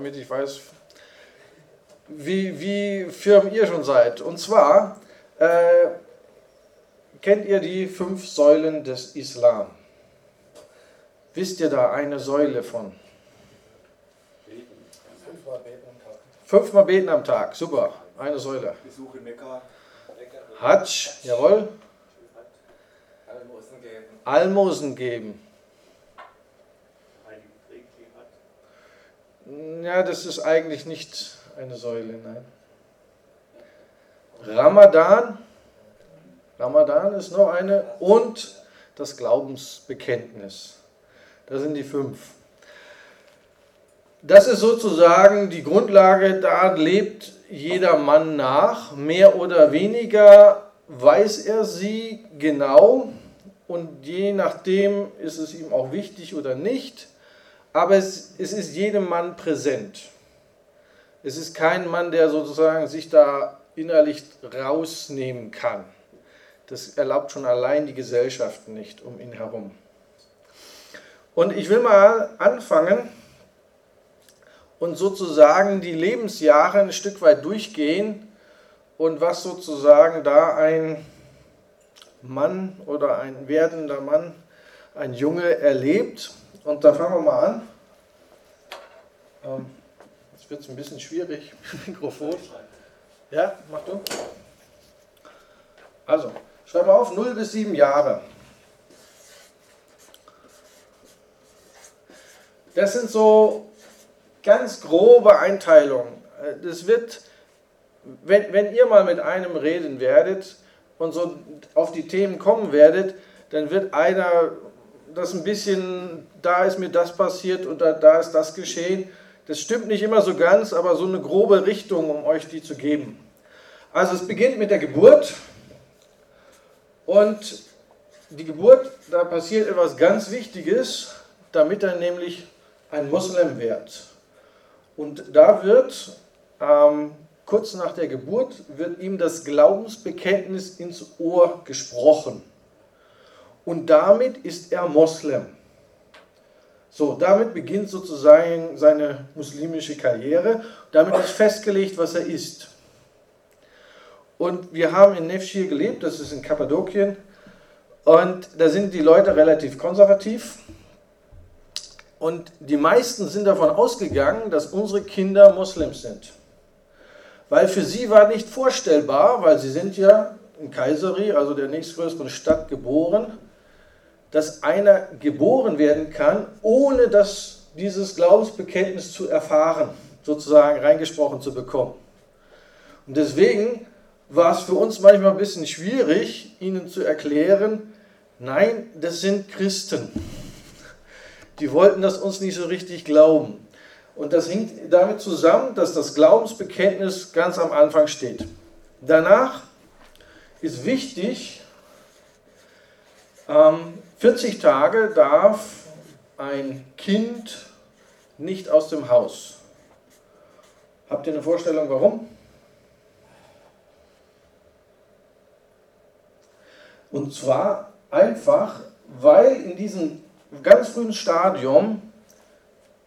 damit ich weiß, wie, wie firm ihr schon seid. Und zwar äh, kennt ihr die fünf Säulen des Islam. Wisst ihr da eine Säule von? Fünfmal beten am Tag. Fünfmal beten am Tag, super, eine Säule. Besuch in Mekka. Hajj, jawohl. Almosen geben. Almosen geben. Ja, das ist eigentlich nicht eine Säule, nein. Ramadan, Ramadan ist noch eine und das Glaubensbekenntnis. Das sind die fünf. Das ist sozusagen die Grundlage, da lebt jeder Mann nach. Mehr oder weniger weiß er sie genau und je nachdem ist es ihm auch wichtig oder nicht. Aber es, es ist jedem Mann präsent. Es ist kein Mann, der sozusagen sich da innerlich rausnehmen kann. Das erlaubt schon allein die Gesellschaft nicht um ihn herum. Und ich will mal anfangen und sozusagen die Lebensjahre ein Stück weit durchgehen und was sozusagen da ein Mann oder ein werdender Mann, ein Junge erlebt. Und da fangen wir mal an. Ähm, jetzt wird es ein bisschen schwierig mit dem Mikrofon. Ja, mach du. Also, schreib mal auf, 0 bis 7 Jahre. Das sind so ganz grobe Einteilungen. Das wird, wenn, wenn ihr mal mit einem reden werdet und so auf die Themen kommen werdet, dann wird einer das ein bisschen, da ist mir das passiert da, da ist das geschehen. Das stimmt nicht immer so ganz, aber so eine grobe Richtung, um euch die zu geben. Also es beginnt mit der Geburt und die Geburt, da passiert etwas ganz Wichtiges, damit er nämlich ein Moslem wird. Und da wird ähm, kurz nach der Geburt wird ihm das Glaubensbekenntnis ins Ohr gesprochen. Und damit ist er Moslem. So, damit beginnt sozusagen seine muslimische Karriere. Damit ist festgelegt, was er ist. Und wir haben in Nefschir gelebt, das ist in Kappadokien. Und da sind die Leute relativ konservativ. Und die meisten sind davon ausgegangen, dass unsere Kinder Moslems sind. Weil für sie war nicht vorstellbar, weil sie sind ja in Kayseri, also der nächstgrößeren Stadt, geboren, dass einer geboren werden kann, ohne dass dieses Glaubensbekenntnis zu erfahren, sozusagen reingesprochen zu bekommen. Und deswegen war es für uns manchmal ein bisschen schwierig, ihnen zu erklären, nein, das sind Christen die wollten das uns nicht so richtig glauben. Und das hängt damit zusammen, dass das Glaubensbekenntnis ganz am Anfang steht. Danach ist wichtig, 40 ähm, Tage darf ein Kind nicht aus dem Haus. Habt ihr eine Vorstellung, warum? Und zwar einfach, weil in diesem ganz frühen Stadium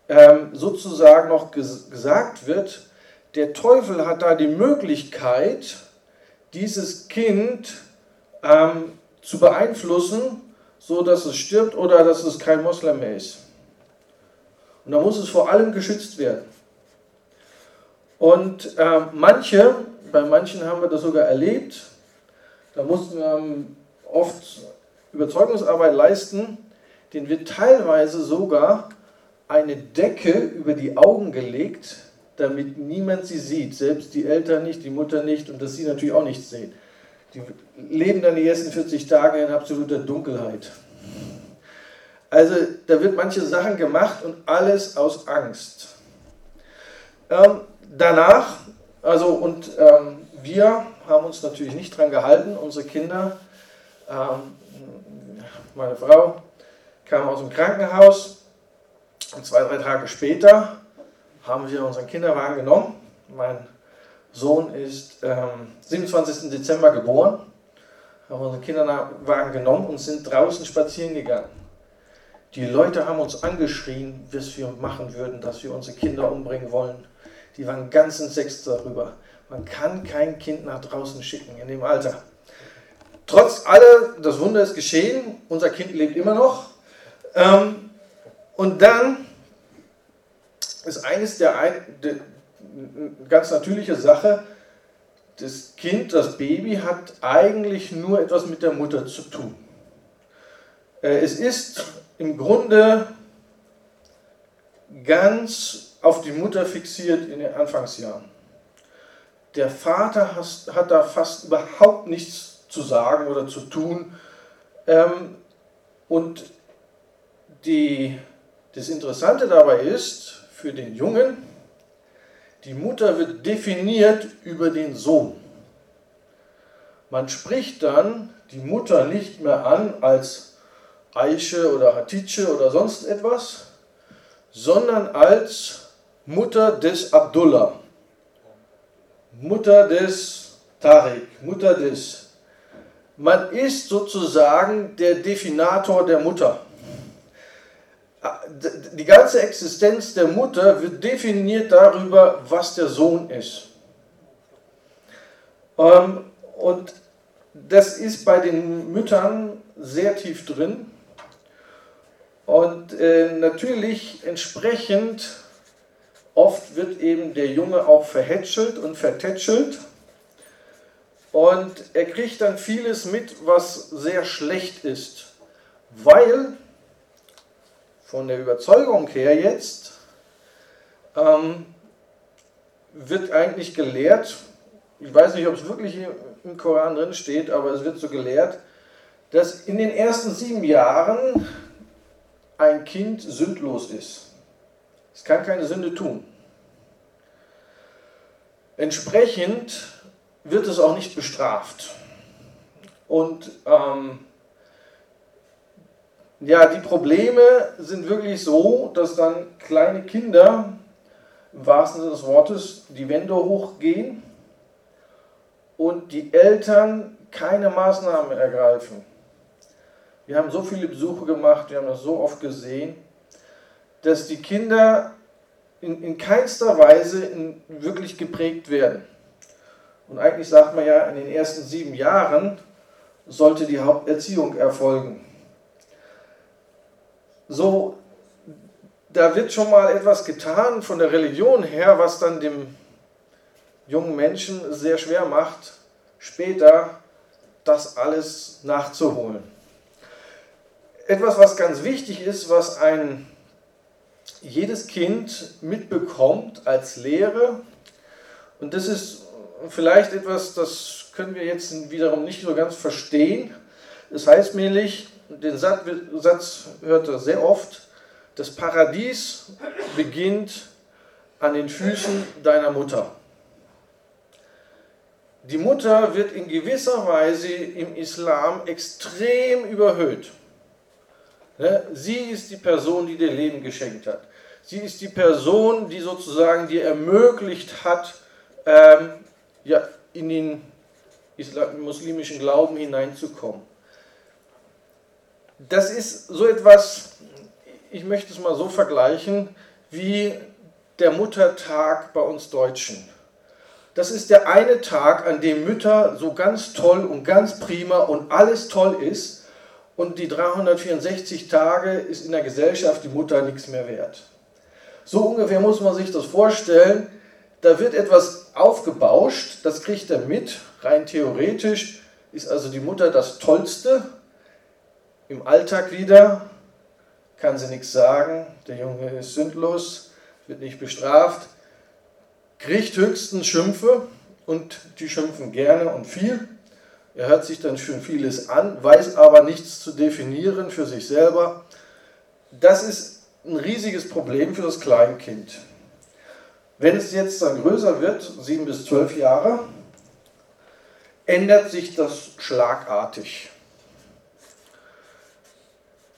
ähm, sozusagen noch ges gesagt wird, der Teufel hat da die Möglichkeit, dieses Kind ähm, zu beeinflussen, so dass es stirbt oder dass es kein Moslem mehr ist. Und da muss es vor allem geschützt werden. Und äh, manche, bei manchen haben wir das sogar erlebt, da mussten wir ähm, oft Überzeugungsarbeit leisten, den wird teilweise sogar eine Decke über die Augen gelegt, damit niemand sie sieht, selbst die Eltern nicht, die Mutter nicht und dass sie natürlich auch nichts sehen. Die leben dann die ersten 40 Tage in absoluter Dunkelheit. Also da wird manche Sachen gemacht und alles aus Angst. Ähm, danach, also und ähm, wir haben uns natürlich nicht dran gehalten, unsere Kinder, ähm, meine Frau, kam aus dem Krankenhaus und zwei, drei Tage später haben wir unseren Kinderwagen genommen. Mein Sohn ist ähm, 27. Dezember geboren. Haben unseren Kinderwagen genommen und sind draußen spazieren gegangen. Die Leute haben uns angeschrien, was wir machen würden, dass wir unsere Kinder umbringen wollen. Die waren ganz entsetzt darüber. Man kann kein Kind nach draußen schicken in dem Alter. Trotz aller, das Wunder ist geschehen, unser Kind lebt immer noch. Ähm, und dann ist eines der ganz natürliche Sache, das Kind, das Baby hat eigentlich nur etwas mit der Mutter zu tun. Äh, es ist im Grunde ganz auf die Mutter fixiert in den Anfangsjahren. Der Vater hat da fast überhaupt nichts zu sagen oder zu tun. Ähm, und die, das Interessante dabei ist, für den Jungen, die Mutter wird definiert über den Sohn. Man spricht dann die Mutter nicht mehr an als Eiche oder Hatice oder sonst etwas, sondern als Mutter des Abdullah, Mutter des Tariq, Mutter des. Man ist sozusagen der Definator der Mutter die ganze Existenz der Mutter wird definiert darüber, was der Sohn ist. Ähm, und das ist bei den Müttern sehr tief drin. Und äh, natürlich entsprechend oft wird eben der Junge auch verhätschelt und vertätschelt. Und er kriegt dann vieles mit, was sehr schlecht ist, weil von der Überzeugung her jetzt ähm, wird eigentlich gelehrt, ich weiß nicht, ob es wirklich im Koran drin steht, aber es wird so gelehrt, dass in den ersten sieben Jahren ein Kind sündlos ist. Es kann keine Sünde tun. Entsprechend wird es auch nicht bestraft. Und ähm, ja, die Probleme sind wirklich so, dass dann kleine Kinder im wahrsten Sinne des Wortes die Wände hochgehen und die Eltern keine Maßnahmen ergreifen. Wir haben so viele Besuche gemacht, wir haben das so oft gesehen, dass die Kinder in, in keinster Weise in, wirklich geprägt werden. Und eigentlich sagt man ja, in den ersten sieben Jahren sollte die Haupterziehung erfolgen so, da wird schon mal etwas getan von der Religion her, was dann dem jungen Menschen sehr schwer macht, später das alles nachzuholen. Etwas, was ganz wichtig ist, was ein jedes Kind mitbekommt als Lehre, und das ist vielleicht etwas, das können wir jetzt wiederum nicht so ganz verstehen. Das heißt nämlich, den Satz hört er sehr oft, das Paradies beginnt an den Füßen deiner Mutter. Die Mutter wird in gewisser Weise im Islam extrem überhöht. Ne? Sie ist die Person, die dir Leben geschenkt hat. Sie ist die Person, die sozusagen dir ermöglicht hat, ähm, ja, in den muslimischen Glauben hineinzukommen das ist so etwas, ich möchte es mal so vergleichen, wie der Muttertag bei uns Deutschen. Das ist der eine Tag, an dem Mütter so ganz toll und ganz prima und alles toll ist und die 364 Tage ist in der Gesellschaft die Mutter nichts mehr wert. So ungefähr muss man sich das vorstellen. Da wird etwas aufgebauscht, das kriegt er mit, rein theoretisch ist also die Mutter das Tollste im Alltag wieder, kann sie nichts sagen, der Junge ist sündlos, wird nicht bestraft, kriegt höchstens Schimpfe und die schimpfen gerne und viel. Er hört sich dann schon vieles an, weiß aber nichts zu definieren für sich selber. Das ist ein riesiges Problem für das Kleinkind. Wenn es jetzt dann größer wird, sieben bis zwölf Jahre, ändert sich das schlagartig.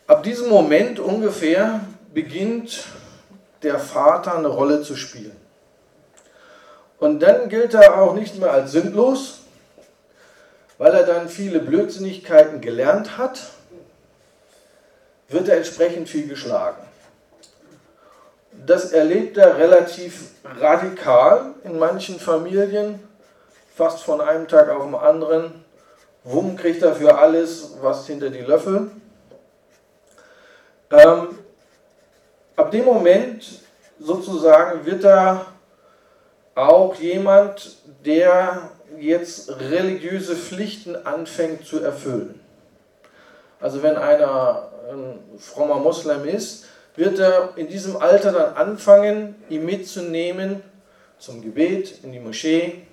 Ab diesem Moment ungefähr beginnt der Vater eine Rolle zu spielen. Und dann gilt er auch nicht mehr als sündlos, weil er dann viele Blödsinnigkeiten gelernt hat. wird er entsprechend viel geschlagen. Das erlebt er relativ radikal in manchen Familien, fast von einem Tag auf den anderen. Wumm kriegt er für alles was hinter die Löffel. Ähm, ab dem Moment sozusagen wird er auch jemand, der jetzt religiöse Pflichten anfängt zu erfüllen. Also wenn einer ein frommer Moslem ist, wird er in diesem Alter dann anfangen, ihn mitzunehmen zum Gebet in die Moschee.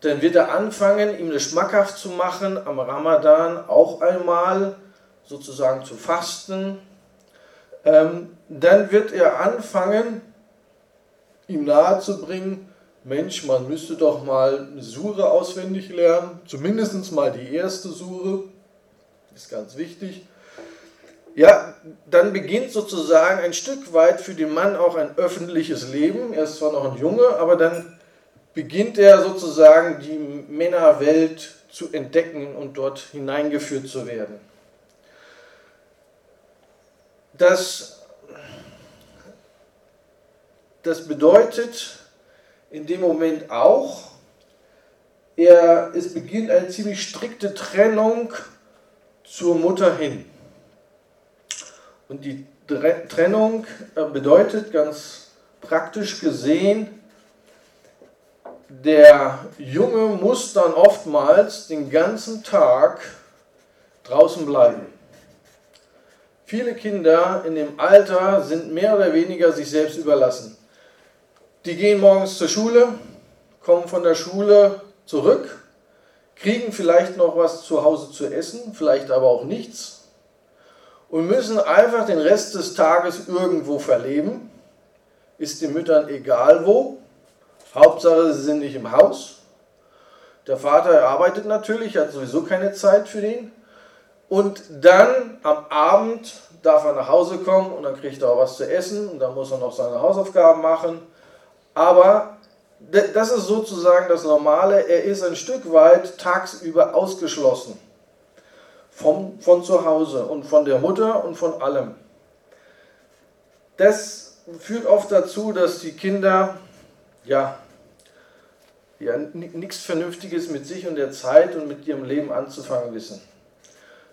Dann wird er anfangen, ihm das schmackhaft zu machen, am Ramadan auch einmal sozusagen zu fasten. Ähm, dann wird er anfangen, ihm nahezubringen, Mensch, man müsste doch mal eine Sure auswendig lernen, zumindest mal die erste Sure, ist ganz wichtig. Ja, dann beginnt sozusagen ein Stück weit für den Mann auch ein öffentliches Leben. Er ist zwar noch ein Junge, aber dann beginnt er sozusagen die Männerwelt zu entdecken und dort hineingeführt zu werden. Das, das bedeutet in dem Moment auch, er, es beginnt eine ziemlich strikte Trennung zur Mutter hin. Und die Trennung äh, bedeutet ganz praktisch gesehen, der Junge muss dann oftmals den ganzen Tag draußen bleiben. Viele Kinder in dem Alter sind mehr oder weniger sich selbst überlassen. Die gehen morgens zur Schule, kommen von der Schule zurück, kriegen vielleicht noch was zu Hause zu essen, vielleicht aber auch nichts und müssen einfach den Rest des Tages irgendwo verleben. Ist den Müttern egal wo. Hauptsache, sie sind nicht im Haus. Der Vater arbeitet natürlich, hat sowieso keine Zeit für den. Und dann am Abend darf er nach Hause kommen und dann kriegt er auch was zu essen und dann muss er noch seine Hausaufgaben machen. Aber das ist sozusagen das Normale. Er ist ein Stück weit tagsüber ausgeschlossen vom, von zu Hause und von der Mutter und von allem. Das führt oft dazu, dass die Kinder ja, ja nichts Vernünftiges mit sich und der Zeit und mit ihrem Leben anzufangen wissen.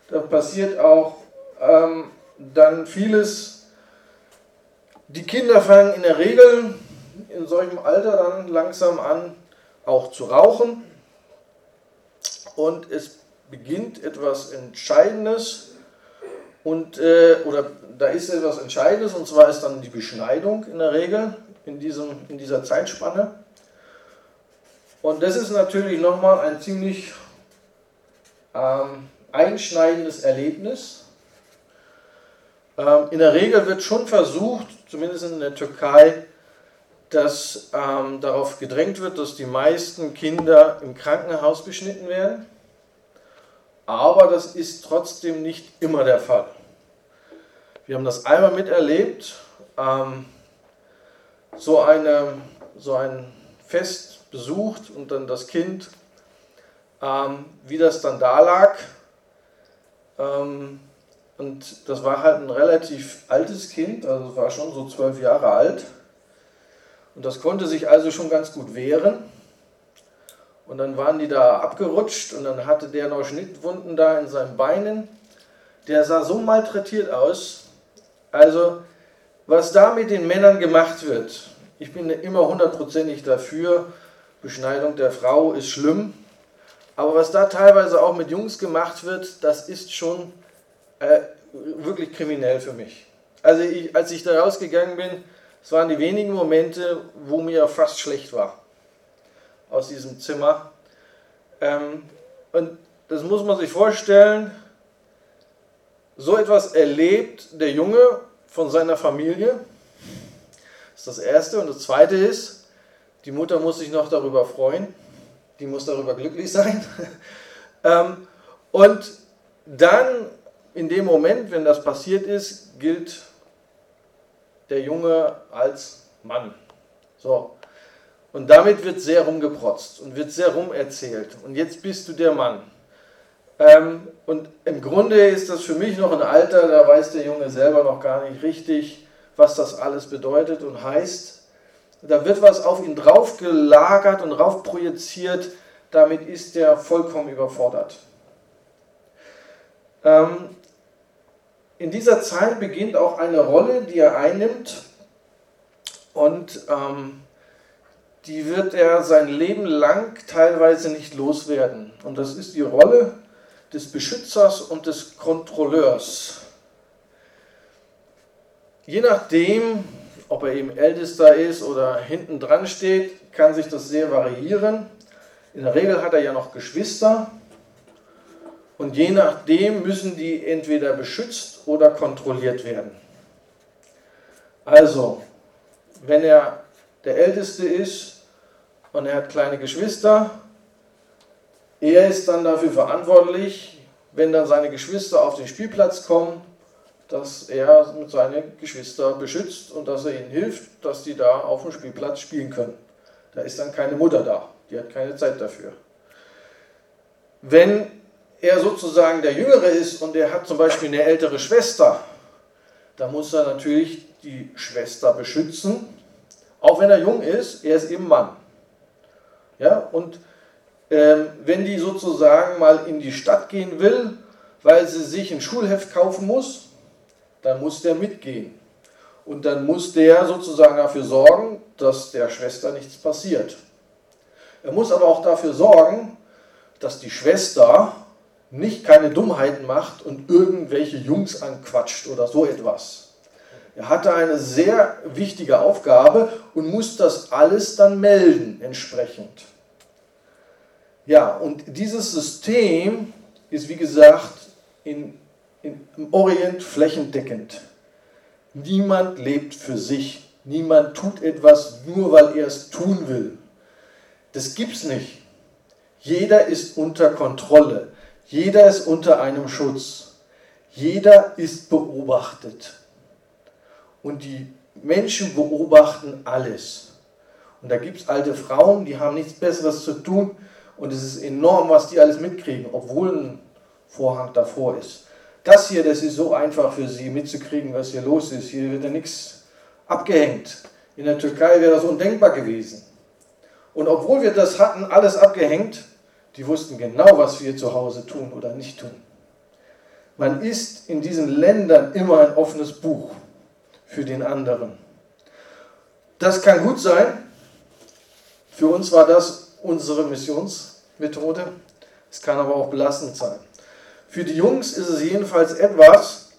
Da passiert auch ähm, dann vieles. Die Kinder fangen in der Regel in solchem Alter dann langsam an, auch zu rauchen. Und es beginnt etwas Entscheidendes und äh, oder da ist etwas Entscheidendes und zwar ist dann die Beschneidung in der Regel in, diesem, in dieser Zeitspanne. Und das ist natürlich nochmal ein ziemlich ähm, einschneidendes Erlebnis. Ähm, in der Regel wird schon versucht, zumindest in der Türkei, dass ähm, darauf gedrängt wird, dass die meisten Kinder im Krankenhaus beschnitten werden aber das ist trotzdem nicht immer der Fall. Wir haben das einmal miterlebt, ähm, so, eine, so ein Fest besucht und dann das Kind, ähm, wie das dann da lag. Ähm, und das war halt ein relativ altes Kind, also war schon so zwölf Jahre alt. Und das konnte sich also schon ganz gut wehren. Und dann waren die da abgerutscht und dann hatte der noch Schnittwunden da in seinen Beinen. Der sah so malträtiert aus. Also, was da mit den Männern gemacht wird, ich bin immer hundertprozentig dafür. Beschneidung der Frau ist schlimm. Aber was da teilweise auch mit Jungs gemacht wird, das ist schon äh, wirklich kriminell für mich. Also, ich, als ich da rausgegangen bin, es waren die wenigen Momente, wo mir fast schlecht war aus diesem Zimmer. Ähm, und das muss man sich vorstellen, so etwas erlebt der Junge von seiner Familie. Das ist das Erste. Und das Zweite ist, die Mutter muss sich noch darüber freuen. Die muss darüber glücklich sein. ähm, und dann, in dem Moment, wenn das passiert ist, gilt der Junge als Mann. So. Und damit wird sehr rumgeprotzt und wird sehr rumerzählt. Und jetzt bist du der Mann. Ähm, und im Grunde ist das für mich noch ein Alter, da weiß der Junge selber noch gar nicht richtig, was das alles bedeutet und heißt. Da wird was auf ihn draufgelagert und raufprojiziert, damit ist er vollkommen überfordert. Ähm, in dieser Zeit beginnt auch eine Rolle, die er einnimmt und ähm, die wird er sein Leben lang teilweise nicht loswerden. Und das ist die Rolle des Beschützers und des Kontrolleurs. Je nachdem, ob er eben Ältester ist oder hinten dran steht, kann sich das sehr variieren. In der Regel hat er ja noch Geschwister und je nachdem müssen die entweder beschützt oder kontrolliert werden. Also, wenn er der Älteste ist und er hat kleine Geschwister, er ist dann dafür verantwortlich, wenn dann seine Geschwister auf den Spielplatz kommen, dass er seine Geschwister beschützt und dass er ihnen hilft, dass die da auf dem Spielplatz spielen können. Da ist dann keine Mutter da, die hat keine Zeit dafür. Wenn er sozusagen der Jüngere ist und er hat zum Beispiel eine ältere Schwester, dann muss er natürlich die Schwester beschützen, auch wenn er jung ist, er ist eben Mann. Ja, und ähm, wenn die sozusagen mal in die Stadt gehen will, weil sie sich ein Schulheft kaufen muss, dann muss der mitgehen. Und dann muss der sozusagen dafür sorgen, dass der Schwester nichts passiert. Er muss aber auch dafür sorgen, dass die Schwester nicht keine Dummheiten macht und irgendwelche Jungs anquatscht oder so etwas. Er hatte eine sehr wichtige Aufgabe und muss das alles dann melden entsprechend. Ja, und dieses System ist, wie gesagt, in, im Orient flächendeckend. Niemand lebt für sich. Niemand tut etwas nur, weil er es tun will. Das gibt's nicht. Jeder ist unter Kontrolle. Jeder ist unter einem Schutz. Jeder ist beobachtet. Und die Menschen beobachten alles. Und da gibt es alte Frauen, die haben nichts Besseres zu tun, und es ist enorm, was die alles mitkriegen, obwohl ein Vorhang davor ist. Das hier, das ist so einfach für sie mitzukriegen, was hier los ist. Hier wird ja nichts abgehängt. In der Türkei wäre das undenkbar gewesen. Und obwohl wir das hatten, alles abgehängt, die wussten genau, was wir zu Hause tun oder nicht tun. Man ist in diesen Ländern immer ein offenes Buch für den anderen. Das kann gut sein. Für uns war das unsere Missionsmethode. Es kann aber auch belastend sein. Für die Jungs ist es jedenfalls etwas,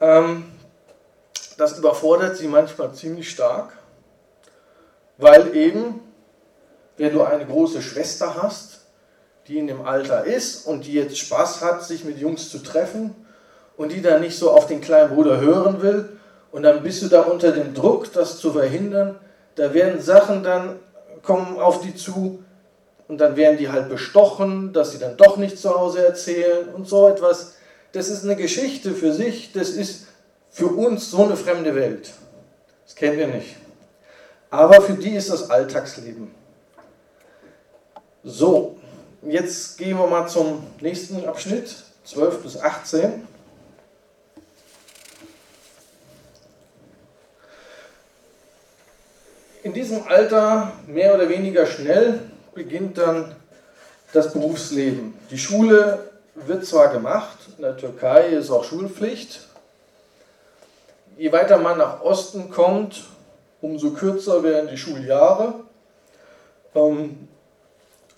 ähm, das überfordert sie manchmal ziemlich stark, weil eben, wenn du eine große Schwester hast, die in dem Alter ist und die jetzt Spaß hat, sich mit Jungs zu treffen und die dann nicht so auf den kleinen Bruder hören will und dann bist du da unter dem Druck, das zu verhindern, da werden Sachen dann kommen auf die zu und dann werden die halt bestochen, dass sie dann doch nicht zu Hause erzählen und so etwas. Das ist eine Geschichte für sich, das ist für uns so eine fremde Welt. Das kennen wir nicht. Aber für die ist das Alltagsleben. So, jetzt gehen wir mal zum nächsten Abschnitt, 12 bis 18. in diesem Alter mehr oder weniger schnell beginnt dann das Berufsleben. Die Schule wird zwar gemacht, in der Türkei ist auch Schulpflicht. Je weiter man nach Osten kommt, umso kürzer werden die Schuljahre. Ähm,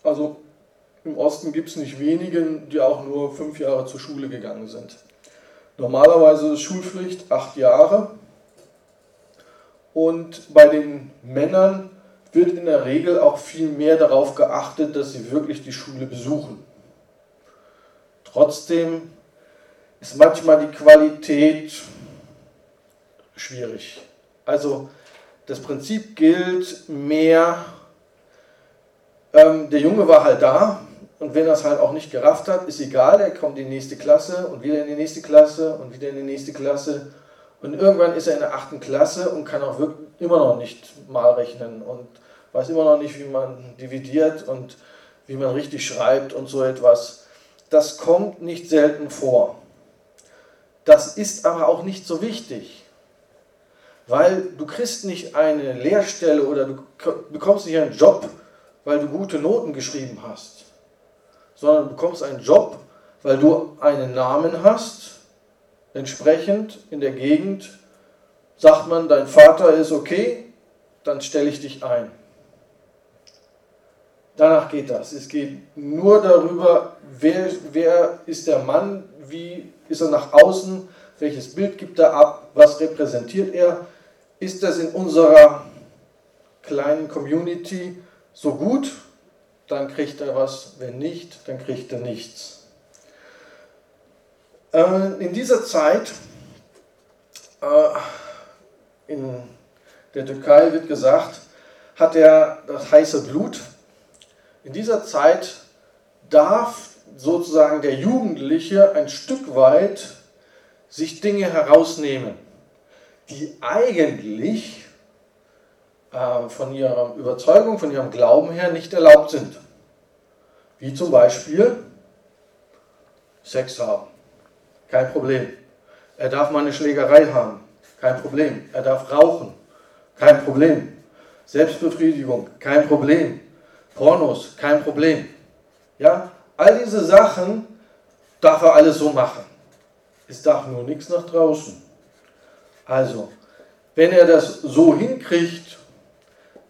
also im Osten gibt es nicht wenige, die auch nur fünf Jahre zur Schule gegangen sind. Normalerweise ist Schulpflicht acht Jahre. Und bei den Männern wird in der Regel auch viel mehr darauf geachtet, dass sie wirklich die Schule besuchen. Trotzdem ist manchmal die Qualität schwierig. Also das Prinzip gilt mehr, ähm, der Junge war halt da und wenn er es halt auch nicht gerafft hat, ist egal, er kommt in die nächste Klasse und wieder in die nächste Klasse und wieder in die nächste Klasse und irgendwann ist er in der achten Klasse und kann auch wirklich immer noch nicht mal rechnen und weiß immer noch nicht, wie man dividiert und wie man richtig schreibt und so etwas. das kommt nicht selten vor. Das ist aber auch nicht so wichtig, weil du kriegst nicht eine Lehrstelle oder du bekommst nicht einen Job, weil du gute Noten geschrieben hast, sondern du bekommst einen Job, weil du einen Namen hast, entsprechend in der Gegend sagt man, dein Vater ist okay, dann stelle ich dich ein. Danach geht das. Es geht nur darüber, wer, wer ist der Mann, wie ist er nach außen, welches Bild gibt er ab, was repräsentiert er. Ist das in unserer kleinen Community so gut, dann kriegt er was, wenn nicht, dann kriegt er nichts. Äh, in dieser Zeit, äh, in der Türkei wird gesagt, hat er das heiße Blut. In dieser Zeit darf sozusagen der Jugendliche ein Stück weit sich Dinge herausnehmen, die eigentlich äh, von ihrer Überzeugung, von ihrem Glauben her nicht erlaubt sind. Wie zum Beispiel Sex haben. Kein Problem. Er darf mal eine Schlägerei haben. Kein Problem. Er darf rauchen. Kein Problem. Selbstbefriedigung. Kein Problem. Pornos. Kein Problem. Ja, all diese Sachen darf er alles so machen. Es darf nur nichts nach draußen. Also, wenn er das so hinkriegt,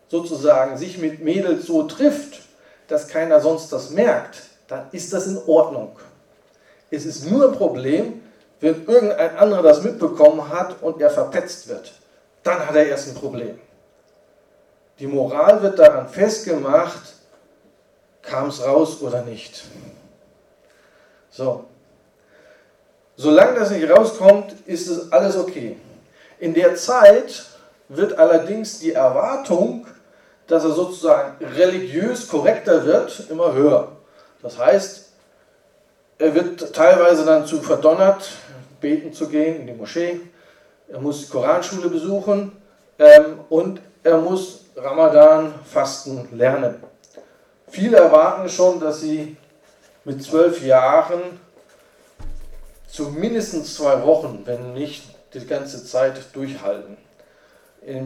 sozusagen sich mit Mädels so trifft, dass keiner sonst das merkt, dann ist das in Ordnung. Es ist nur ein Problem, wenn irgendein anderer das mitbekommen hat und er verpetzt wird. Dann hat er erst ein Problem. Die Moral wird daran festgemacht, kam es raus oder nicht. So. Solange das nicht rauskommt, ist es alles okay. In der Zeit wird allerdings die Erwartung, dass er sozusagen religiös korrekter wird, immer höher. Das heißt, er wird teilweise dann zu verdonnert, beten zu gehen in die Moschee. Er muss die Koranschule besuchen ähm, und er muss Ramadan fasten lernen. Viele erwarten schon, dass sie mit zwölf Jahren zumindest zwei Wochen, wenn nicht die ganze Zeit durchhalten.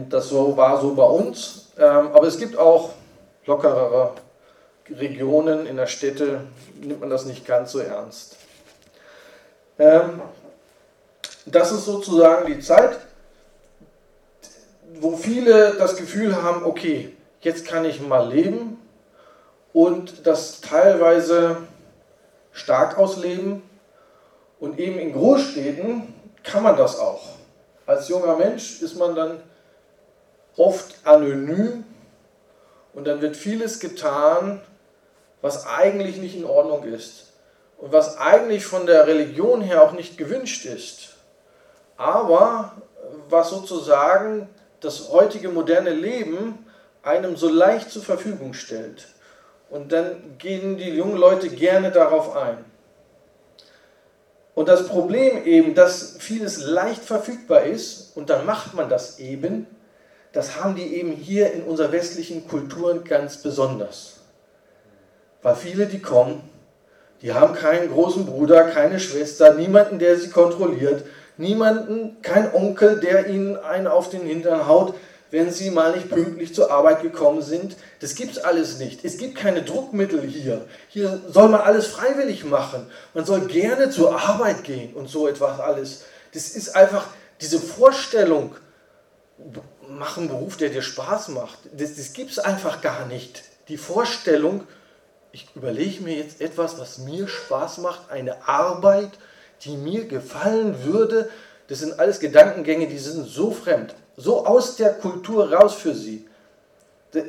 Das so, war so bei uns, ähm, aber es gibt auch lockerere Regionen, in der Städte nimmt man das nicht ganz so ernst. Ähm, das ist sozusagen die Zeit, wo viele das Gefühl haben, okay, jetzt kann ich mal leben und das teilweise stark ausleben. Und eben in Großstädten kann man das auch. Als junger Mensch ist man dann oft anonym und dann wird vieles getan, was eigentlich nicht in Ordnung ist und was eigentlich von der Religion her auch nicht gewünscht ist, aber was sozusagen das heutige moderne Leben einem so leicht zur Verfügung stellt. Und dann gehen die jungen Leute gerne darauf ein. Und das Problem eben, dass vieles leicht verfügbar ist und dann macht man das eben, das haben die eben hier in unserer westlichen Kulturen ganz besonders. Weil viele, die kommen, die haben keinen großen Bruder, keine Schwester, niemanden, der sie kontrolliert, niemanden, kein Onkel, der ihnen einen auf den Hintern haut, wenn sie mal nicht pünktlich zur Arbeit gekommen sind. Das gibt es alles nicht. Es gibt keine Druckmittel hier. Hier soll man alles freiwillig machen. Man soll gerne zur Arbeit gehen und so etwas alles. Das ist einfach diese Vorstellung, mach einen Beruf, der dir Spaß macht. Das, das es einfach gar nicht. Die Vorstellung, ich überlege mir jetzt etwas, was mir Spaß macht, eine Arbeit, die mir gefallen würde. Das sind alles Gedankengänge, die sind so fremd, so aus der Kultur raus für sie.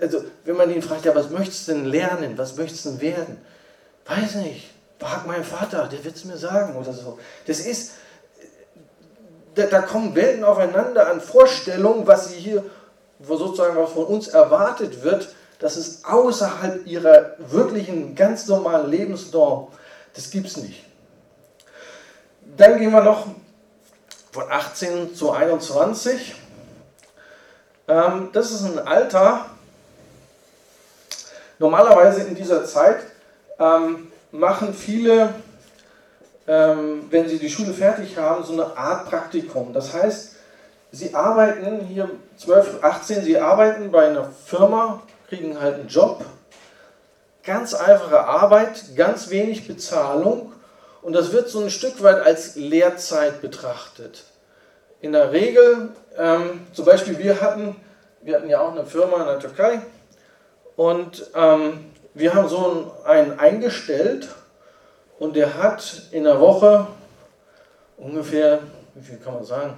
Also, wenn man ihn fragt, ja, was möchtest du denn lernen, was möchtest du denn werden? Weiß nicht, frag meinen Vater, der wird es mir sagen oder so. Das ist, da, da, kommen Welten aufeinander an Vorstellungen, was sie hier, sozusagen was von uns erwartet wird, das ist außerhalb ihrer wirklichen, ganz normalen Lebensnorm. Das gibt es nicht. Dann gehen wir noch von 18 zu 21. Ähm, das ist ein Alter, normalerweise in dieser Zeit ähm, machen viele ähm, wenn sie die Schule fertig haben, so eine Art Praktikum. Das heißt, sie arbeiten hier 12, 18, sie arbeiten bei einer Firma, kriegen halt einen Job, ganz einfache Arbeit, ganz wenig Bezahlung und das wird so ein Stück weit als Lehrzeit betrachtet. In der Regel, ähm, zum Beispiel wir hatten, wir hatten ja auch eine Firma in der Türkei und ähm, wir haben so einen eingestellt und der hat in der Woche ungefähr, wie viel kann man sagen,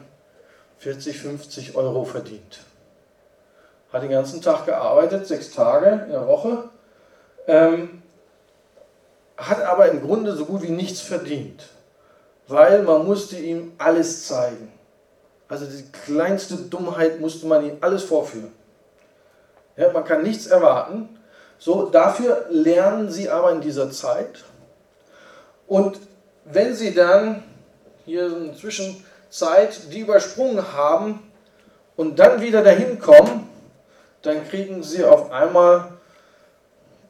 40, 50 Euro verdient. Hat den ganzen Tag gearbeitet, sechs Tage in der Woche, ähm, hat aber im Grunde so gut wie nichts verdient, weil man musste ihm alles zeigen. Also die kleinste Dummheit musste man ihm alles vorführen. Ja, man kann nichts erwarten. So, dafür lernen sie aber in dieser Zeit. Und wenn sie dann hier so eine Zwischenzeit die übersprungen haben und dann wieder dahin kommen, dann kriegen sie auf einmal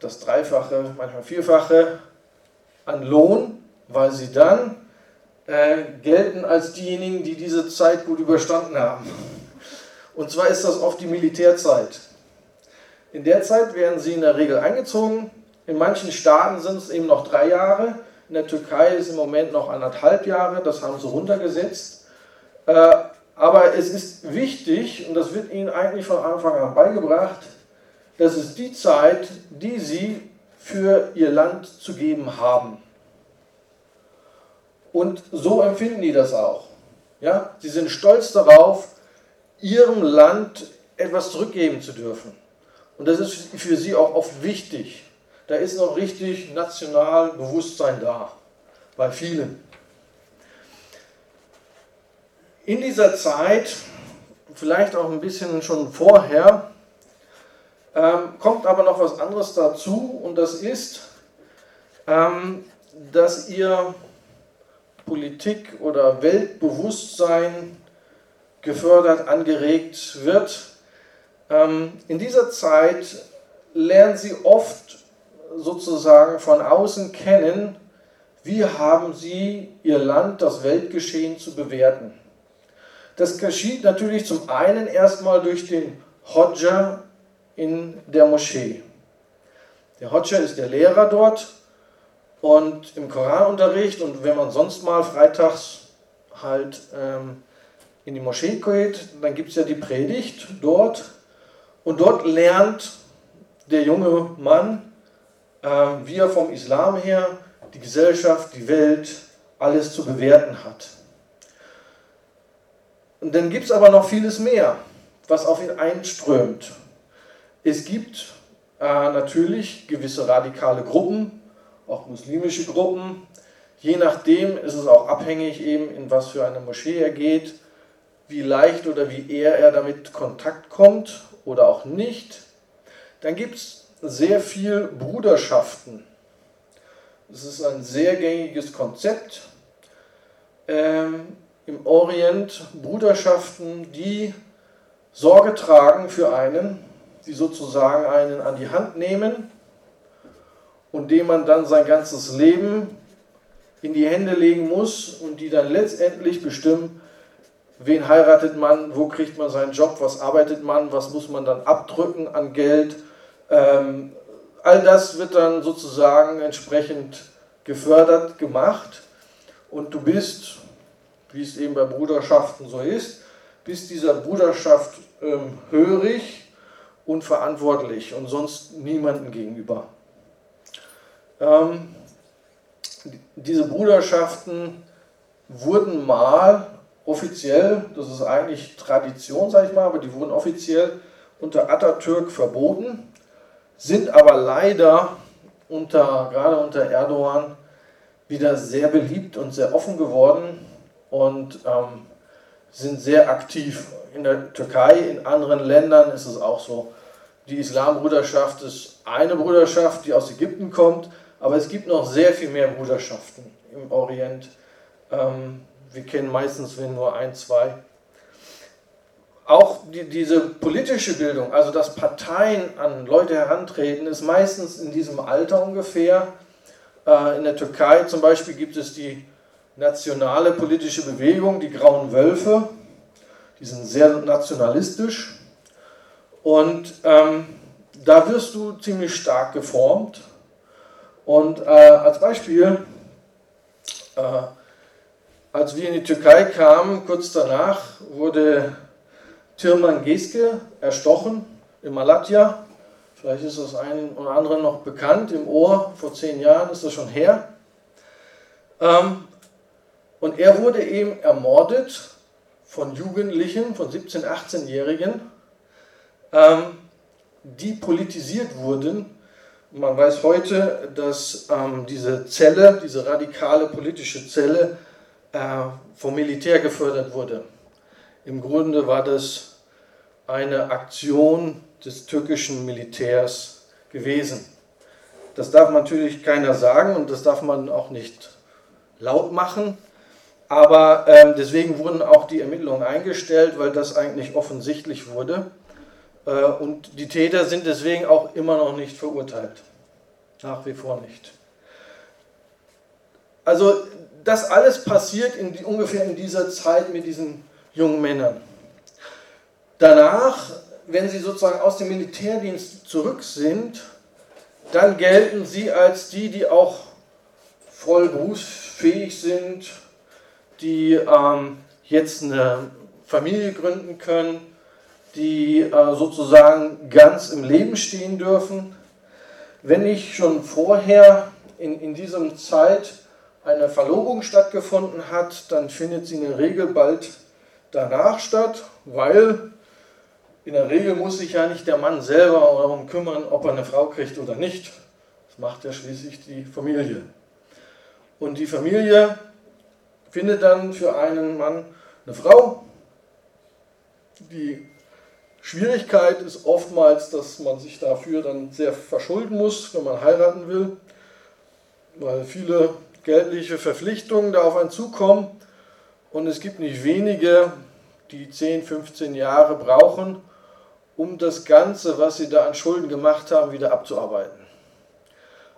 das Dreifache, manchmal Vierfache an Lohn, weil sie dann äh, gelten als diejenigen, die diese Zeit gut überstanden haben. Und zwar ist das oft die Militärzeit. In der Zeit werden sie in der Regel eingezogen. In manchen Staaten sind es eben noch drei Jahre. In der Türkei ist im Moment noch anderthalb Jahre. Das haben sie runtergesetzt. Äh, aber es ist wichtig, und das wird ihnen eigentlich von Anfang an beigebracht, dass es die Zeit, die sie für ihr Land zu geben haben. Und so empfinden die das auch. Ja? Sie sind stolz darauf, ihrem Land etwas zurückgeben zu dürfen. Und das ist für sie auch oft wichtig. Da ist noch richtig national Bewusstsein da, bei vielen. In dieser Zeit, vielleicht auch ein bisschen schon vorher, ähm, kommt aber noch was anderes dazu und das ist, ähm, dass ihr Politik oder Weltbewusstsein gefördert, angeregt wird. Ähm, in dieser Zeit lernen sie oft sozusagen von außen kennen, wie haben sie ihr Land, das Weltgeschehen zu bewerten. Das geschieht natürlich zum einen erstmal durch den Hodja in der Moschee. Der Hodja ist der Lehrer dort und im Koranunterricht und wenn man sonst mal freitags halt ähm, in die Moschee geht, dann gibt es ja die Predigt dort und dort lernt der junge Mann, äh, wie er vom Islam her die Gesellschaft, die Welt, alles zu bewerten hat. Und dann gibt es aber noch vieles mehr, was auf ihn einströmt. Es gibt äh, natürlich gewisse radikale Gruppen, auch muslimische Gruppen. Je nachdem ist es auch abhängig, eben in was für eine Moschee er geht, wie leicht oder wie eher er damit Kontakt kommt oder auch nicht. Dann gibt es sehr viel Bruderschaften. Das ist ein sehr gängiges Konzept ähm, im Orient. Bruderschaften, die Sorge tragen für einen die sozusagen einen an die Hand nehmen und dem man dann sein ganzes Leben in die Hände legen muss und die dann letztendlich bestimmen, wen heiratet man, wo kriegt man seinen Job, was arbeitet man, was muss man dann abdrücken an Geld. Ähm, all das wird dann sozusagen entsprechend gefördert, gemacht und du bist, wie es eben bei Bruderschaften so ist, bist dieser Bruderschaft ähm, hörig unverantwortlich und sonst niemanden gegenüber. Ähm, diese Bruderschaften wurden mal offiziell, das ist eigentlich Tradition, sage ich mal, aber die wurden offiziell unter Atatürk verboten, sind aber leider unter, gerade unter Erdogan wieder sehr beliebt und sehr offen geworden und ähm, sind sehr aktiv. In der Türkei, in anderen Ländern ist es auch so. Die Islambruderschaft ist eine Bruderschaft, die aus Ägypten kommt, aber es gibt noch sehr viel mehr Bruderschaften im Orient. Ähm, wir kennen meistens nur ein, zwei. Auch die, diese politische Bildung, also dass Parteien an Leute herantreten, ist meistens in diesem Alter ungefähr. Äh, in der Türkei zum Beispiel gibt es die nationale politische Bewegung, die Grauen Wölfe. Die sind sehr nationalistisch. Und ähm, da wirst du ziemlich stark geformt. Und äh, als Beispiel, äh, als wir in die Türkei kamen, kurz danach wurde Tirman Geske erstochen in Malatya. Vielleicht ist das einen oder anderen noch bekannt im Ohr. Vor zehn Jahren ist das schon her. Ähm, und er wurde eben ermordet von Jugendlichen, von 17-, 18-Jährigen, ähm, die politisiert wurden. Man weiß heute, dass ähm, diese Zelle, diese radikale politische Zelle, äh, vom Militär gefördert wurde. Im Grunde war das eine Aktion des türkischen Militärs gewesen. Das darf natürlich keiner sagen und das darf man auch nicht laut machen. Aber ähm, deswegen wurden auch die Ermittlungen eingestellt, weil das eigentlich offensichtlich wurde. Äh, und die Täter sind deswegen auch immer noch nicht verurteilt. Nach wie vor nicht. Also das alles passiert in die, ungefähr in dieser Zeit mit diesen jungen Männern. Danach, wenn sie sozusagen aus dem Militärdienst zurück sind, dann gelten sie als die, die auch voll berufsfähig sind, die ähm, jetzt eine Familie gründen können, die äh, sozusagen ganz im Leben stehen dürfen. Wenn nicht schon vorher in, in diesem Zeit eine Verlobung stattgefunden hat, dann findet sie in der Regel bald danach statt, weil in der Regel muss sich ja nicht der Mann selber darum kümmern, ob er eine Frau kriegt oder nicht. Das macht ja schließlich die Familie. Und die Familie findet dann für einen Mann eine Frau. Die Schwierigkeit ist oftmals, dass man sich dafür dann sehr verschulden muss, wenn man heiraten will, weil viele geldliche Verpflichtungen da auf einen zukommen. Und es gibt nicht wenige, die 10, 15 Jahre brauchen, um das Ganze, was sie da an Schulden gemacht haben, wieder abzuarbeiten.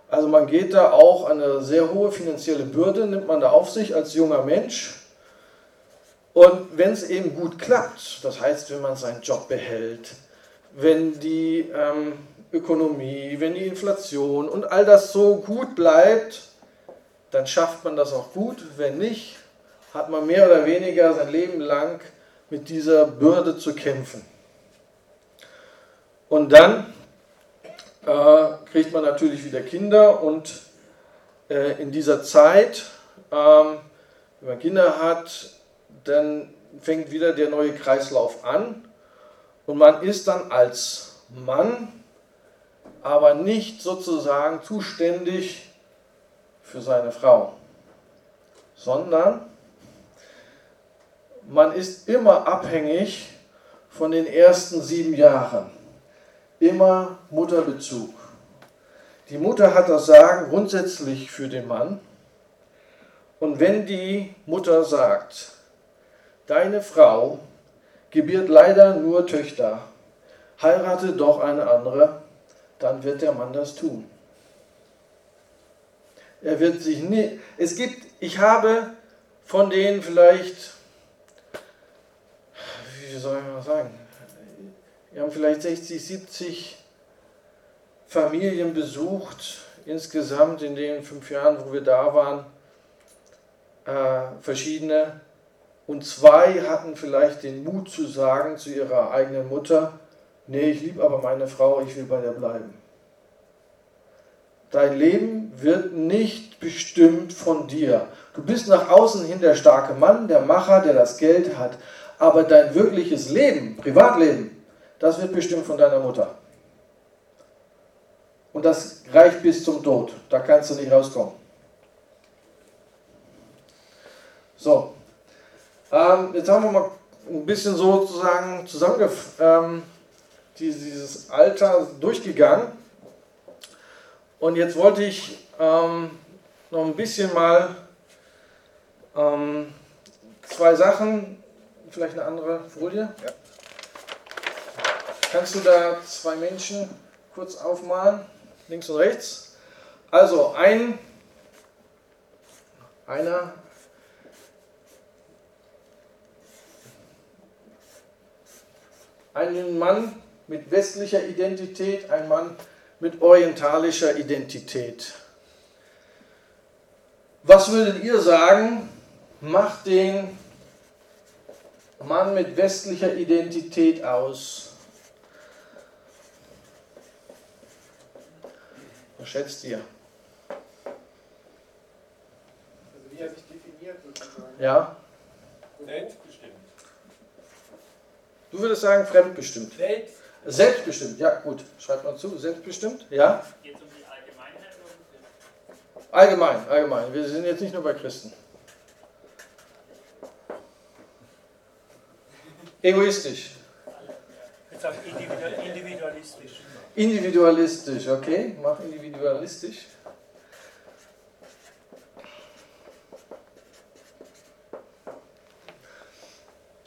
Also man geht da auch eine sehr hohe finanzielle Bürde, nimmt man da auf sich als junger Mensch. Und wenn es eben gut klappt, das heißt, wenn man seinen Job behält, wenn die ähm, Ökonomie, wenn die Inflation und all das so gut bleibt, dann schafft man das auch gut. Wenn nicht, hat man mehr oder weniger sein Leben lang mit dieser Bürde zu kämpfen. Und dann äh, kriegt man natürlich wieder Kinder und äh, in dieser Zeit, ähm, wenn man Kinder hat, dann fängt wieder der neue Kreislauf an und man ist dann als Mann aber nicht sozusagen zuständig für seine Frau, sondern man ist immer abhängig von den ersten sieben Jahren. Immer Mutterbezug. Die Mutter hat das Sagen grundsätzlich für den Mann. Und wenn die Mutter sagt, deine Frau gebiert leider nur Töchter, heirate doch eine andere, dann wird der Mann das tun. Er wird sich nie. Es gibt, ich habe von denen vielleicht, wie soll ich mal sagen, wir haben vielleicht 60, 70 Familien besucht, insgesamt in den fünf Jahren, wo wir da waren, äh, verschiedene. Und zwei hatten vielleicht den Mut zu sagen zu ihrer eigenen Mutter, nee, ich liebe aber meine Frau, ich will bei der bleiben. Dein Leben wird nicht bestimmt von dir. Du bist nach außen hin der starke Mann, der Macher, der das Geld hat. Aber dein wirkliches Leben, Privatleben, das wird bestimmt von deiner Mutter. Und das reicht bis zum Tod. Da kannst du nicht rauskommen. So, ähm, jetzt haben wir mal ein bisschen sozusagen zusammengefasst, ähm, dieses Alter durchgegangen. Und jetzt wollte ich ähm, noch ein bisschen mal ähm, zwei Sachen, vielleicht eine andere Folie. Ja. Kannst du da zwei Menschen kurz aufmalen, links und rechts? Also ein, einer Ein Mann mit westlicher Identität, ein Mann mit orientalischer Identität. Was würdet ihr sagen, macht den Mann mit westlicher Identität aus? Was schätzt ihr? Also wie er sich definiert sozusagen. Ja? Selbstbestimmt. Du würdest sagen fremdbestimmt. Selbst. Selbstbestimmt, ja gut. Schreibt mal zu, selbstbestimmt, ja? Geht es um die Allgemeinheit oder das? Allgemein, allgemein. Wir sind jetzt nicht nur bei Christen. Egoistisch, individualistisch. individualistisch, okay? Mach individualistisch.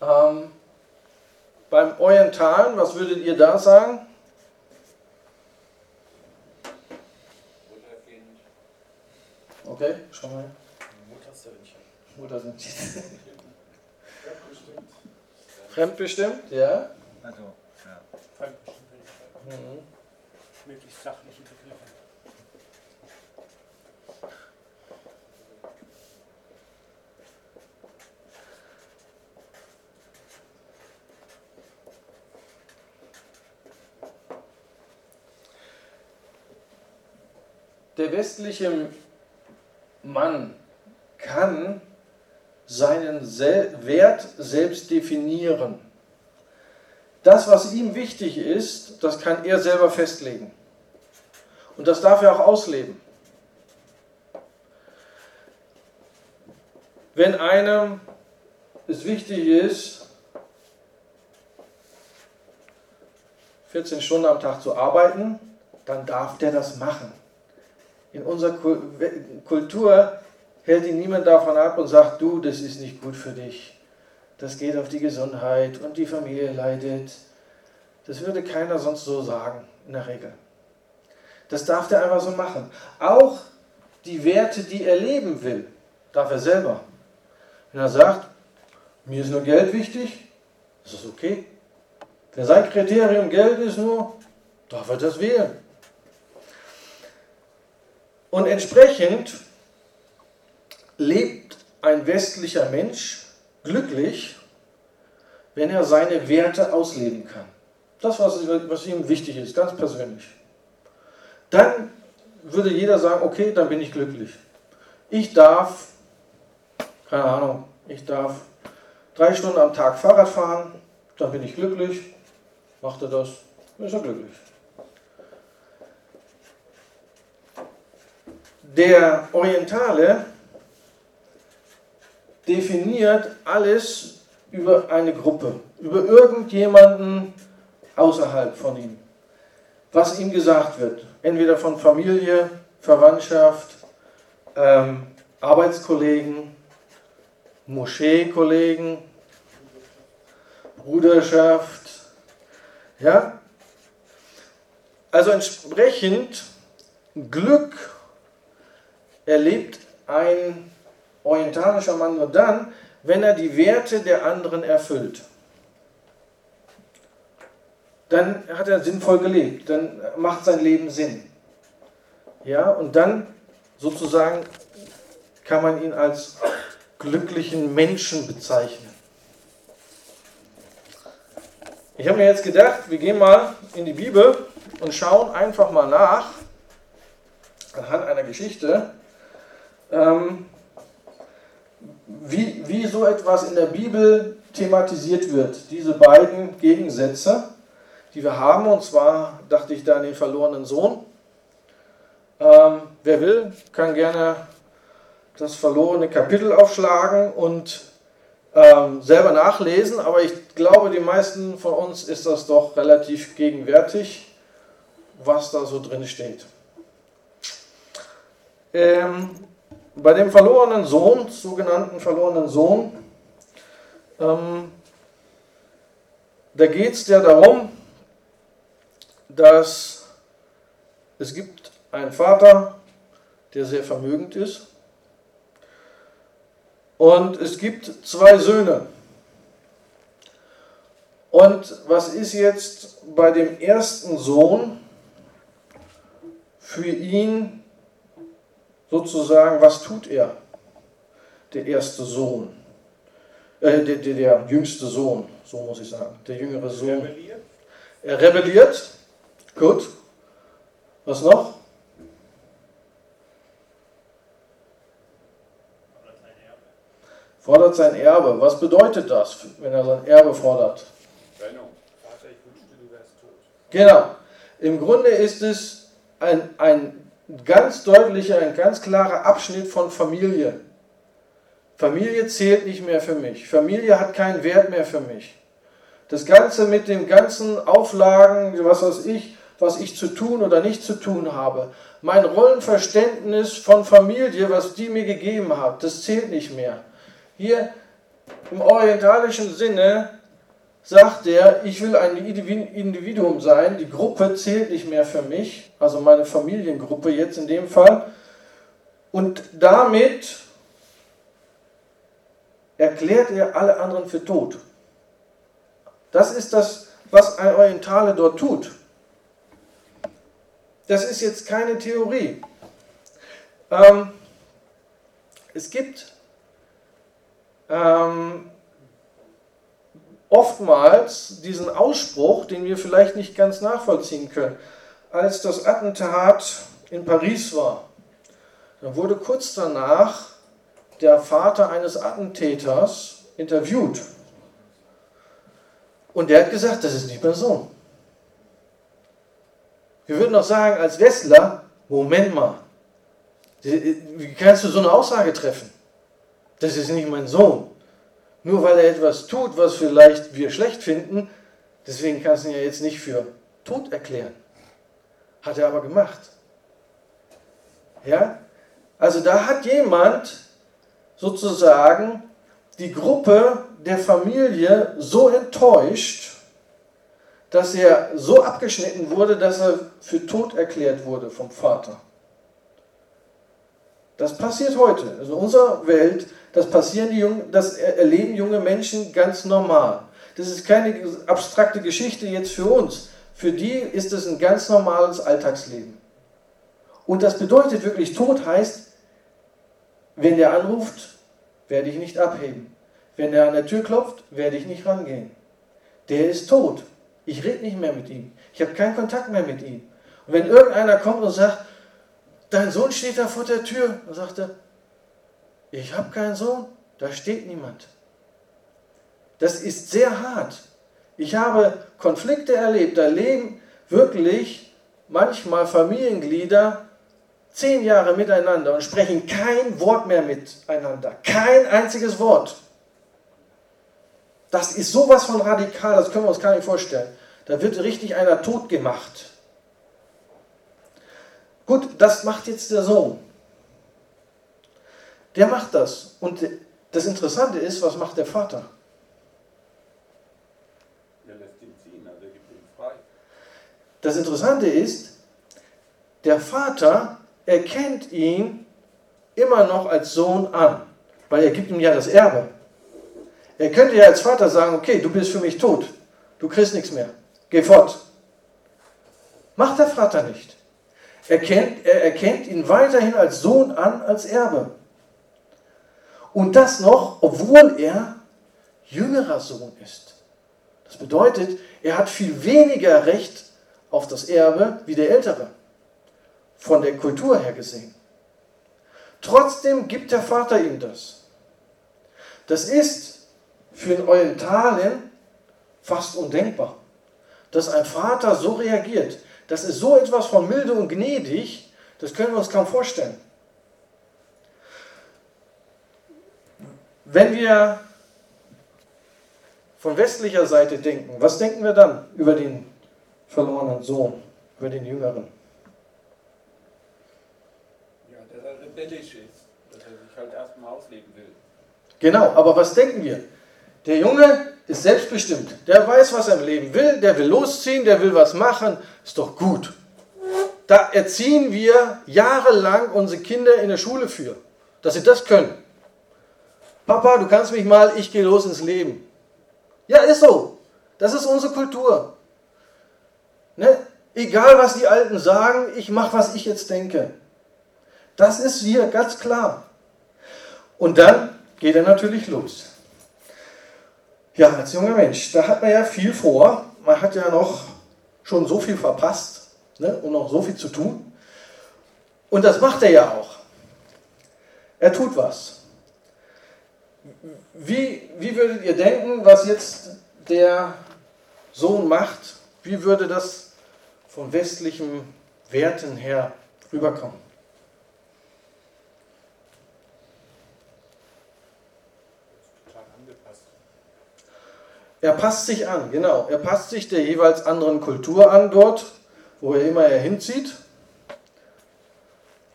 Ähm, beim Orientalen, was würdet ihr da sagen? Mutterkind. Okay, schau mal. Muttersöhnchen. Mutter sind Fremdbestimmt. Fremdbestimmt, ja. Also, ja. Fremdbestimmt. Mhm. Möglichst sachliche Der westliche Mann kann seinen Sel Wert selbst definieren. Das, was ihm wichtig ist, das kann er selber festlegen. Und das darf er auch ausleben. Wenn einem es wichtig ist, 14 Stunden am Tag zu arbeiten, dann darf der das machen. In unserer Kul- Kultur hält ihn niemand davon ab und sagt, du, das ist nicht gut für dich. Das geht auf die Gesundheit und die Familie leidet. Das würde keiner sonst so sagen, in der Regel. Das darf der einfach so machen. Auch die Werte, die er leben will, darf er selber. Wenn er sagt, mir ist nur Geld wichtig, ist das okay. Wenn sein Kriterium Geld ist nur, darf er das wählen. Und entsprechend lebt ein westlicher Mensch glücklich, wenn er seine Werte ausleben kann. Das, was, was ihm wichtig ist, ganz persönlich. Dann würde jeder sagen, okay, dann bin ich glücklich. Ich darf, keine Ahnung, ich darf drei Stunden am Tag Fahrrad fahren, dann bin ich glücklich. Macht er das, ist er glücklich. Der Orientale definiert alles über eine Gruppe, über irgendjemanden außerhalb von ihm. Was ihm gesagt wird, entweder von Familie, Verwandtschaft, ähm, Arbeitskollegen, Moscheekollegen, Bruderschaft, ja. Also entsprechend Glück erlebt ein orientalischer Mann nur dann, wenn er die Werte der anderen erfüllt. Dann hat er sinnvoll gelebt, dann macht sein Leben Sinn. Ja, und dann sozusagen kann man ihn als glücklichen Menschen bezeichnen. Ich habe mir jetzt gedacht, wir gehen mal in die Bibel und schauen einfach mal nach, anhand einer Geschichte, ähm, wie, wie so etwas in der Bibel thematisiert wird. Diese beiden Gegensätze, die wir haben, und zwar dachte ich da an den verlorenen Sohn. Ähm, wer will, kann gerne das verlorene Kapitel aufschlagen und ähm, selber nachlesen, aber ich glaube, die meisten von uns ist das doch relativ gegenwärtig, was da so drin steht. Ähm, bei dem verlorenen Sohn, sogenannten verlorenen Sohn, ähm, da geht es ja darum, dass es gibt einen Vater, der sehr vermögend ist, und es gibt zwei Söhne. Und was ist jetzt bei dem ersten Sohn für ihn sozusagen, was tut er? Der erste Sohn, äh, der, der, der jüngste Sohn, so muss ich sagen, der jüngere Sohn. Rebelliert? Er rebelliert. Gut. Was noch? Fordert sein Erbe. Was bedeutet das, wenn er sein Erbe fordert? Trennung. Vater, ich wünschte, du wärst tot. Genau. Im Grunde ist es ein, ein ganz deutlicher, ein ganz klarer Abschnitt von Familie. Familie zählt nicht mehr für mich. Familie hat keinen Wert mehr für mich. Das Ganze mit den ganzen Auflagen, was weiß ich, was ich zu tun oder nicht zu tun habe. Mein Rollenverständnis von Familie, was die mir gegeben hat, das zählt nicht mehr. Hier im orientalischen Sinne sagt er, ich will ein Individuum sein, die Gruppe zählt nicht mehr für mich, also meine Familiengruppe jetzt in dem Fall. Und damit erklärt er alle anderen für tot. Das ist das, was ein Orientale dort tut. Das ist jetzt keine Theorie. Ähm, es gibt ähm, oftmals diesen Ausspruch, den wir vielleicht nicht ganz nachvollziehen können. Als das Attentat in Paris war, dann wurde kurz danach der Vater eines Attentäters interviewt. Und der hat gesagt, das ist nicht mein Sohn. Wir würden doch sagen, als Westler, Moment mal, wie kannst du so eine Aussage treffen? Das ist nicht mein Sohn. Nur weil er etwas tut, was vielleicht wir schlecht finden, deswegen kannst du ihn ja jetzt nicht für tot erklären. Hat er aber gemacht. Ja? Also da hat jemand sozusagen die Gruppe der Familie so enttäuscht, dass er so abgeschnitten wurde, dass er für tot erklärt wurde vom Vater. Das passiert heute. Also in unserer Welt, das passieren die Jungen, das erleben junge Menschen ganz normal. Das ist keine abstrakte Geschichte jetzt für uns. Für die ist es ein ganz normales Alltagsleben. Und das bedeutet wirklich, Tod heißt, wenn der anruft, werde ich nicht abheben. Wenn der an der Tür klopft, werde ich nicht rangehen. Der ist tot. Ich rede nicht mehr mit ihm. Ich habe keinen Kontakt mehr mit ihm. Und wenn irgendeiner kommt und sagt, dein Sohn steht da vor der Tür, dann sagt er, ich habe keinen Sohn, da steht niemand. Das ist sehr hart. Ich habe Konflikte erlebt, da leben wirklich manchmal Familienglieder zehn Jahre miteinander und sprechen kein Wort mehr miteinander. Kein einziges Wort. Das ist sowas von radikal, das können wir uns gar nicht vorstellen. Da wird richtig einer tot gemacht. Gut, das macht jetzt der Sohn. Der macht das. Und das Interessante ist, was macht der Vater? Er lässt ihn ziehen, also er gibt ihn frei. Das Interessante ist, der Vater erkennt ihn immer noch als Sohn an, weil er gibt ihm ja das Erbe. Er könnte ja als Vater sagen, okay, du bist für mich tot, du kriegst nichts mehr, geh fort. Macht der Vater nicht. Er, kennt, er erkennt ihn weiterhin als Sohn an, als Erbe. Und das noch, obwohl er jüngerer Sohn ist. Das bedeutet, er hat viel weniger Recht auf das Erbe wie der Ältere, von der Kultur her gesehen. Trotzdem gibt der Vater ihm das. Das ist für den Orientalen fast undenkbar, dass ein Vater so reagiert. Das ist so etwas von milde und gnädig, das können wir uns kaum vorstellen. Wenn wir von westlicher Seite denken, was denken wir dann über den verlorenen Sohn, über den Jüngeren? Ja, dass er rebellisch ist, dass er sich halt erstmal ausleben will. Genau, aber was denken wir? Der Junge ist selbstbestimmt. Der weiß, was er im Leben will. Der will losziehen, der will was machen. Ist doch gut. Da erziehen wir jahrelang unsere Kinder in der Schule für, dass sie das können. Papa, du kannst mich mal, ich gehe los ins Leben. Ja, ist so. Das ist unsere Kultur. Ne? Egal, was die Alten sagen, ich mache, was ich jetzt denke. Das ist hier ganz klar. Und dann geht er natürlich los. Ja, als junger Mensch, da hat man ja viel vor. Man hat ja noch schon so viel verpasst ne? und noch so viel zu tun. Und das macht er ja auch. Er tut was. Wie, wie würdet ihr denken, was jetzt der Sohn macht? Wie würde das von westlichen Werten her rüberkommen? Er passt sich an, genau. Er passt sich der jeweils anderen Kultur an dort, wo er immer er hinzieht.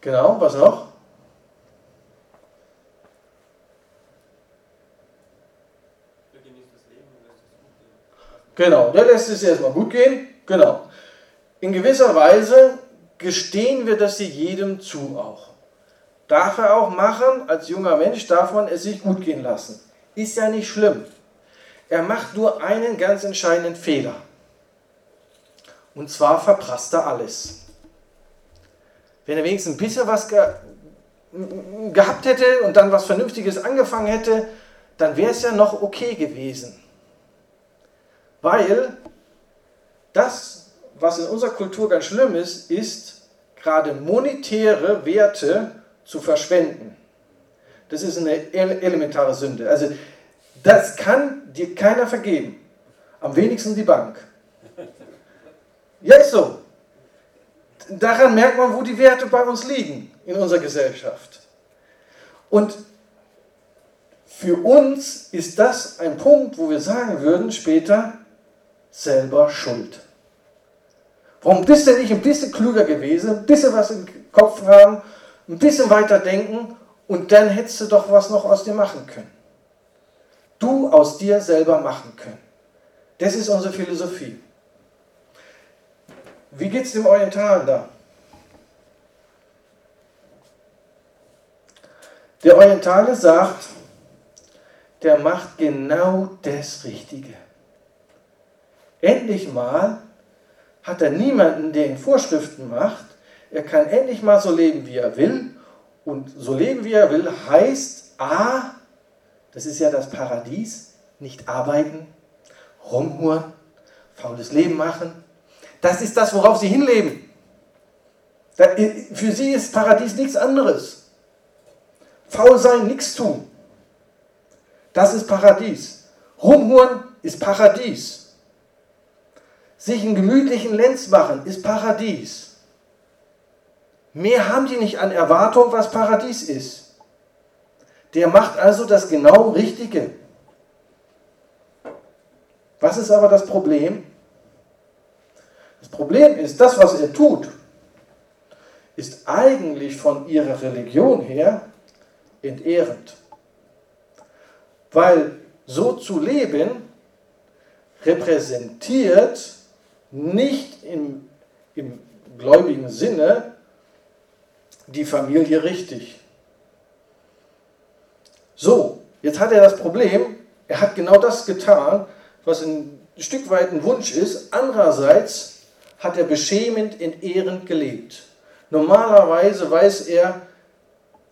Genau, was noch? Der genießt das Leben und lässt es gut gehen. Genau, der lässt es erstmal gut gehen. Genau. In gewisser Weise gestehen wir das jedem zu auch. Darf er auch machen, als junger Mensch darf man es sich gut gehen lassen. Ist ja nicht schlimm. Er macht nur einen ganz entscheidenden Fehler. Und zwar verprasst er alles. Wenn er wenigstens ein bisschen was ge gehabt hätte und dann was Vernünftiges angefangen hätte, dann wäre es ja noch okay gewesen. Weil das, was in unserer Kultur ganz schlimm ist, ist gerade monetäre Werte zu verschwenden. Das ist eine ele- elementare Sünde. Also das kann dir keiner vergeben. Am wenigsten die Bank. Ja, ist so. Daran merkt man, wo die Werte bei uns liegen in unserer Gesellschaft. Und für uns ist das ein Punkt, wo wir sagen würden später, selber schuld. Warum bist du nicht ein bisschen klüger gewesen, ein bisschen was im Kopf haben, ein bisschen weiter denken und dann hättest du doch was noch aus dir machen können. Du aus dir selber machen können. Das ist unsere Philosophie. Wie geht es dem Orientalen da? Der Orientale sagt, der macht genau das Richtige. Endlich mal hat er niemanden, der ihn Vorschriften macht. Er kann endlich mal so leben, wie er will. Und so leben, wie er will, heißt A, das ist ja das Paradies, nicht arbeiten, rumhuren, faules Leben machen. Das ist das, worauf sie hinleben. Für sie ist Paradies nichts anderes. Faul sein, nichts tun. Das ist Paradies. Rumhuren ist Paradies. Sich einen gemütlichen Lenz machen ist Paradies. Mehr haben die nicht an Erwartung, was Paradies ist. Der macht also das genau Richtige. Was ist aber das Problem? Das Problem ist, das, was er tut, ist eigentlich von ihrer Religion her entehrend. Weil so zu leben repräsentiert nicht im, im gläubigen Sinne die Familie richtig. So, jetzt hat er das Problem, er hat genau das getan, was ein Stück weit ein Wunsch ist. Andererseits hat er beschämend, entehrend gelebt. Normalerweise weiß er,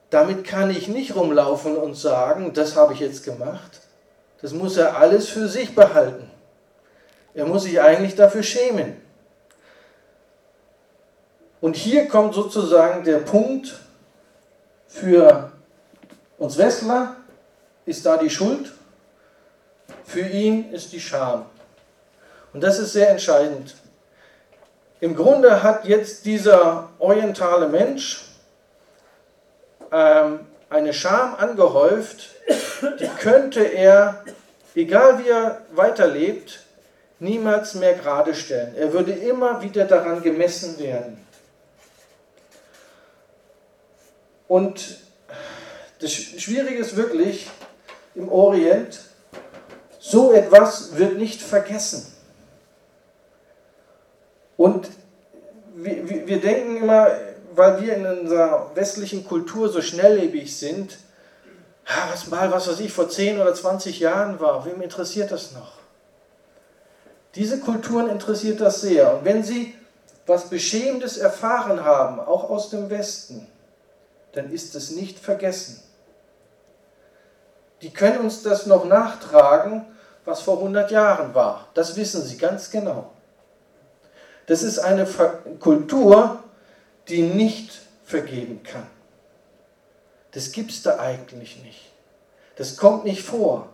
damit kann ich nicht rumlaufen und sagen, das habe ich jetzt gemacht. Das muss er alles für sich behalten. Er muss sich eigentlich dafür schämen. Und hier kommt sozusagen der Punkt für uns Westler, ist da die Schuld, für ihn ist die Scham. Und das ist sehr entscheidend. Im Grunde hat jetzt dieser orientale Mensch ähm, eine Scham angehäuft, die könnte er, egal wie er weiterlebt, niemals mehr gerade stellen. Er würde immer wieder daran gemessen werden. Und das Schwierige ist wirklich im Orient, so etwas wird nicht vergessen. Und wir, wir- wir denken immer, weil wir in unserer westlichen Kultur so schnelllebig sind, "Ah, was mal, was weiß ich, vor 10 oder 20 Jahren war, wem interessiert das noch? Diese Kulturen interessiert das sehr. Und wenn sie was Beschämendes erfahren haben, auch aus dem Westen, dann ist es nicht vergessen. Die können uns das noch nachtragen, was vor 100 Jahren war. Das wissen sie ganz genau. Das ist eine Kultur, die nicht vergeben kann. Das gibt es da eigentlich nicht. Das kommt nicht vor.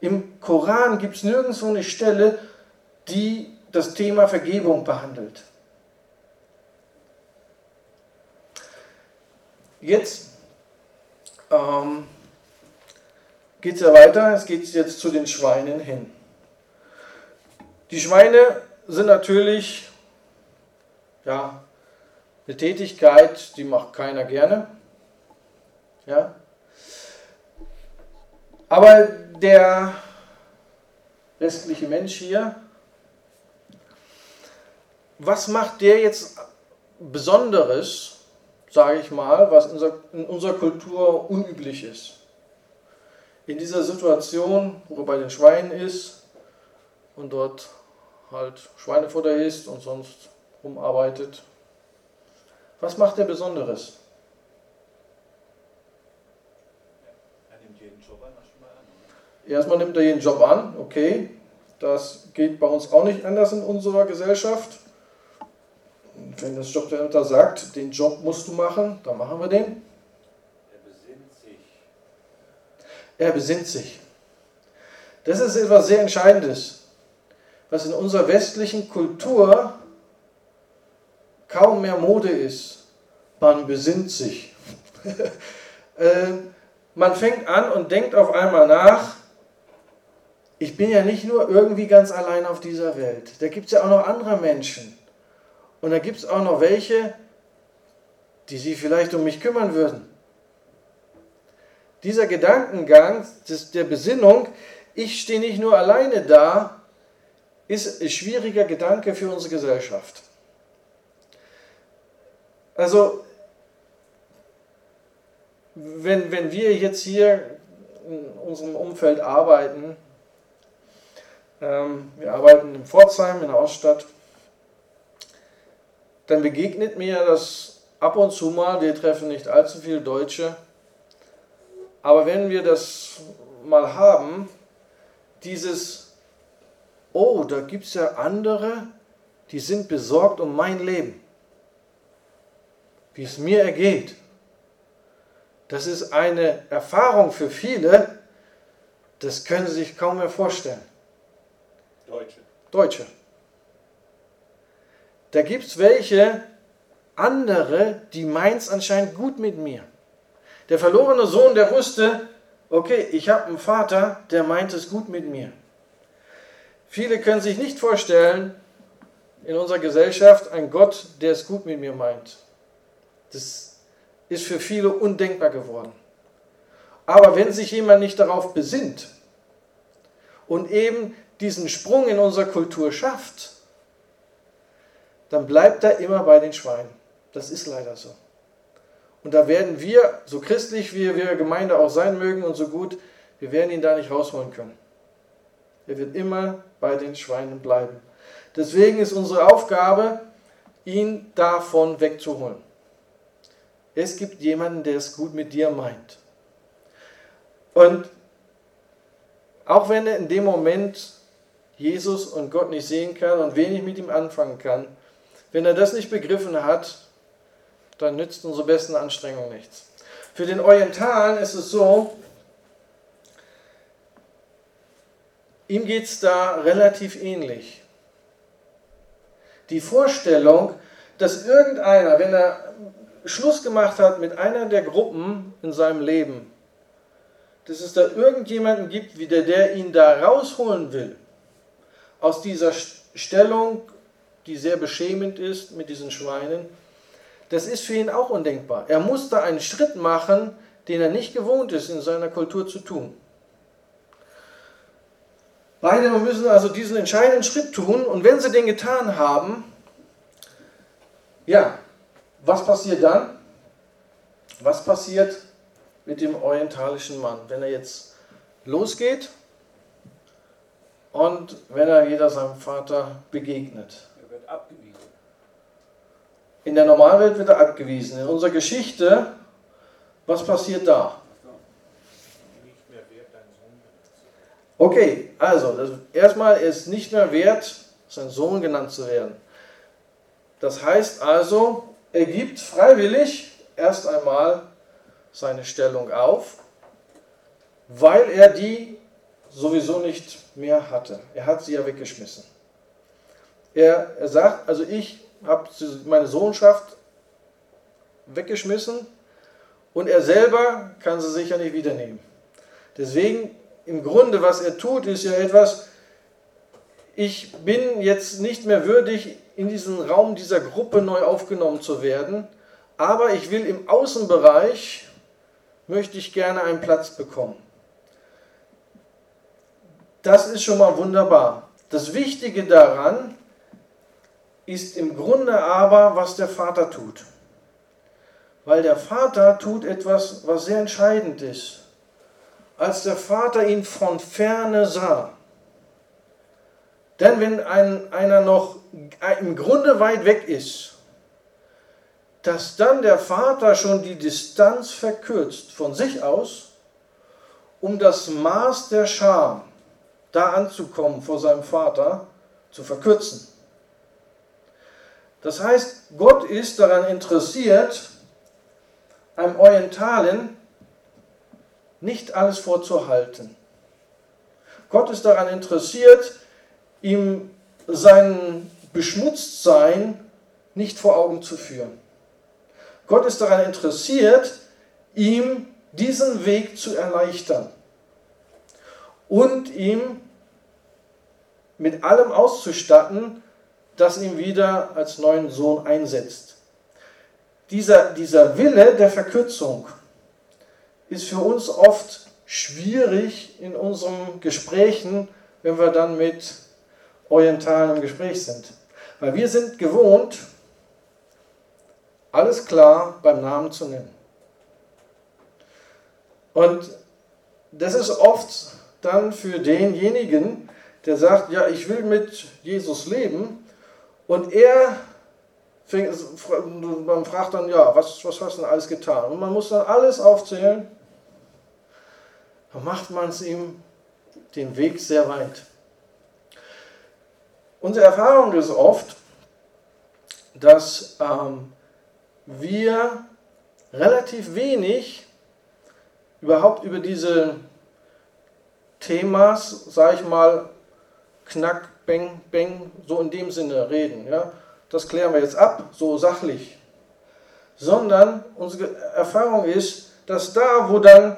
Im Koran gibt es nirgendwo eine Stelle, die das Thema Vergebung behandelt. Jetzt ähm, geht es ja weiter, es geht jetzt zu den Schweinen hin. Die Schweine sind natürlich ja, eine Tätigkeit, die macht keiner gerne. Ja. Aber der restliche Mensch hier, was macht der jetzt Besonderes, sage ich mal, was in unserer Kultur unüblich ist? In dieser Situation, wo er bei den Schweinen ist und dort halt Schweinefutter isst und sonst rumarbeitet, was macht er Besonderes? Erstmal nimmt er jeden Job an, okay. Das geht bei uns auch nicht anders in unserer Gesellschaft. Wenn das Jobcenter sagt, den Job musst du machen, dann machen wir den. Er besinnt sich. Er besinnt sich. Das ist etwas sehr Entscheidendes, was in unserer westlichen Kultur kaum mehr Mode ist. Man besinnt sich. äh, man fängt an und denkt auf einmal nach, ich bin ja nicht nur irgendwie ganz allein auf dieser Welt. Da gibt es ja auch noch andere Menschen. Und da gibt es auch noch welche, die sich vielleicht um mich kümmern würden. Dieser Gedankengang des, der Besinnung, ich stehe nicht nur alleine da, ist ein schwieriger Gedanke für unsere Gesellschaft. Also, wenn, wenn wir jetzt hier in unserem Umfeld arbeiten, ähm, wir arbeiten in Pforzheim, in der Oststadt, dann begegnet mir das ab und zu mal, wir treffen nicht allzu viele Deutsche, aber wenn wir das mal haben, dieses, oh, da gibt es ja andere, die sind besorgt um mein Leben, wie es mir ergeht. Das ist eine Erfahrung für viele, das können sie sich kaum mehr vorstellen. Deutsche. Deutsche. Da gibt es welche andere, die meint es anscheinend gut mit mir. Der verlorene Sohn, der wusste, okay, ich habe einen Vater, der meint es gut mit mir. Viele können sich nicht vorstellen, in unserer Gesellschaft einen Gott, der es gut mit mir meint. Das ist für viele undenkbar geworden. Aber wenn sich jemand nicht darauf besinnt und eben diesen Sprung in unserer Kultur schafft, dann bleibt er immer bei den Schweinen. Das ist leider so. Und da werden wir, so christlich wie wir Gemeinde auch sein mögen und so gut, wir werden ihn da nicht rausholen können. Er wird immer bei den Schweinen bleiben. Deswegen ist unsere Aufgabe, ihn davon wegzuholen. Es gibt jemanden, der es gut mit dir meint. Und auch wenn er in dem Moment Jesus und Gott nicht sehen kann und wenig mit ihm anfangen kann, wenn er das nicht begriffen hat, dann nützt unsere besten Anstrengungen nichts. Für den Orientalen ist es so, ihm geht es da relativ ähnlich. Die Vorstellung, dass irgendeiner, wenn er Schluss gemacht hat mit einer der Gruppen in seinem Leben, dass es da irgendjemanden gibt, wie der, der ihn da rausholen will, aus dieser Stellung, die sehr beschämend ist mit diesen Schweinen, das ist für ihn auch undenkbar. Er muss da einen Schritt machen, den er nicht gewohnt ist, in seiner Kultur zu tun. Beide müssen also diesen entscheidenden Schritt tun und wenn sie den getan haben, ja, was passiert dann? Was passiert mit dem orientalischen Mann, wenn er jetzt losgeht und wenn er wieder seinem Vater begegnet. Wird abgewiesen. In der Normalwelt wird er abgewiesen. In unserer Geschichte, was passiert da? Nicht mehr wert, dein Sohn zu werden. Okay, also erstmal er ist nicht mehr wert, sein Sohn genannt zu werden. Das heißt also, er gibt freiwillig erst einmal seine Stellung auf, weil er die sowieso nicht mehr hatte. Er hat sie ja weggeschmissen. Er, er sagt, also ich habe meine Sohnschaft weggeschmissen und er selber kann sie sicher nicht wiedernehmen. Deswegen, im Grunde, was er tut, ist ja etwas, ich bin jetzt nicht mehr würdig, in diesen Raum dieser Gruppe neu aufgenommen zu werden, aber ich will im Außenbereich, möchte ich gerne einen Platz bekommen. Das ist schon mal wunderbar. Das Wichtige daran ist im Grunde aber, was der Vater tut. Weil der Vater tut etwas, was sehr entscheidend ist. Als der Vater ihn von ferne sah, denn wenn ein, einer noch im Grunde weit weg ist, dass dann der Vater schon die Distanz verkürzt von sich aus, um das Maß der Scham da anzukommen vor seinem Vater zu verkürzen. Das heißt, Gott ist daran interessiert, einem Orientalen nicht alles vorzuhalten. Gott ist daran interessiert, ihm sein Beschmutztsein nicht vor Augen zu führen. Gott ist daran interessiert, ihm diesen Weg zu erleichtern und ihm mit allem auszustatten, das ihn wieder als neuen Sohn einsetzt. Dieser, dieser Wille der Verkürzung ist für uns oft schwierig in unseren Gesprächen, wenn wir dann mit Orientalen im Gespräch sind. Weil wir sind gewohnt, alles klar beim Namen zu nennen. Und das ist oft dann für denjenigen, der sagt, ja, ich will mit Jesus leben, und er fängt, man fragt dann, ja, was, was hast du denn alles getan? Und man muss dann alles aufzählen. Dann macht man es ihm den Weg sehr weit. Unsere Erfahrung ist oft, dass ähm, wir relativ wenig überhaupt über diese Themas, sage ich mal, knack, beng, beng, so in dem Sinne reden. Ja? Das klären wir jetzt ab, so sachlich. Sondern unsere Erfahrung ist, dass da, wo dann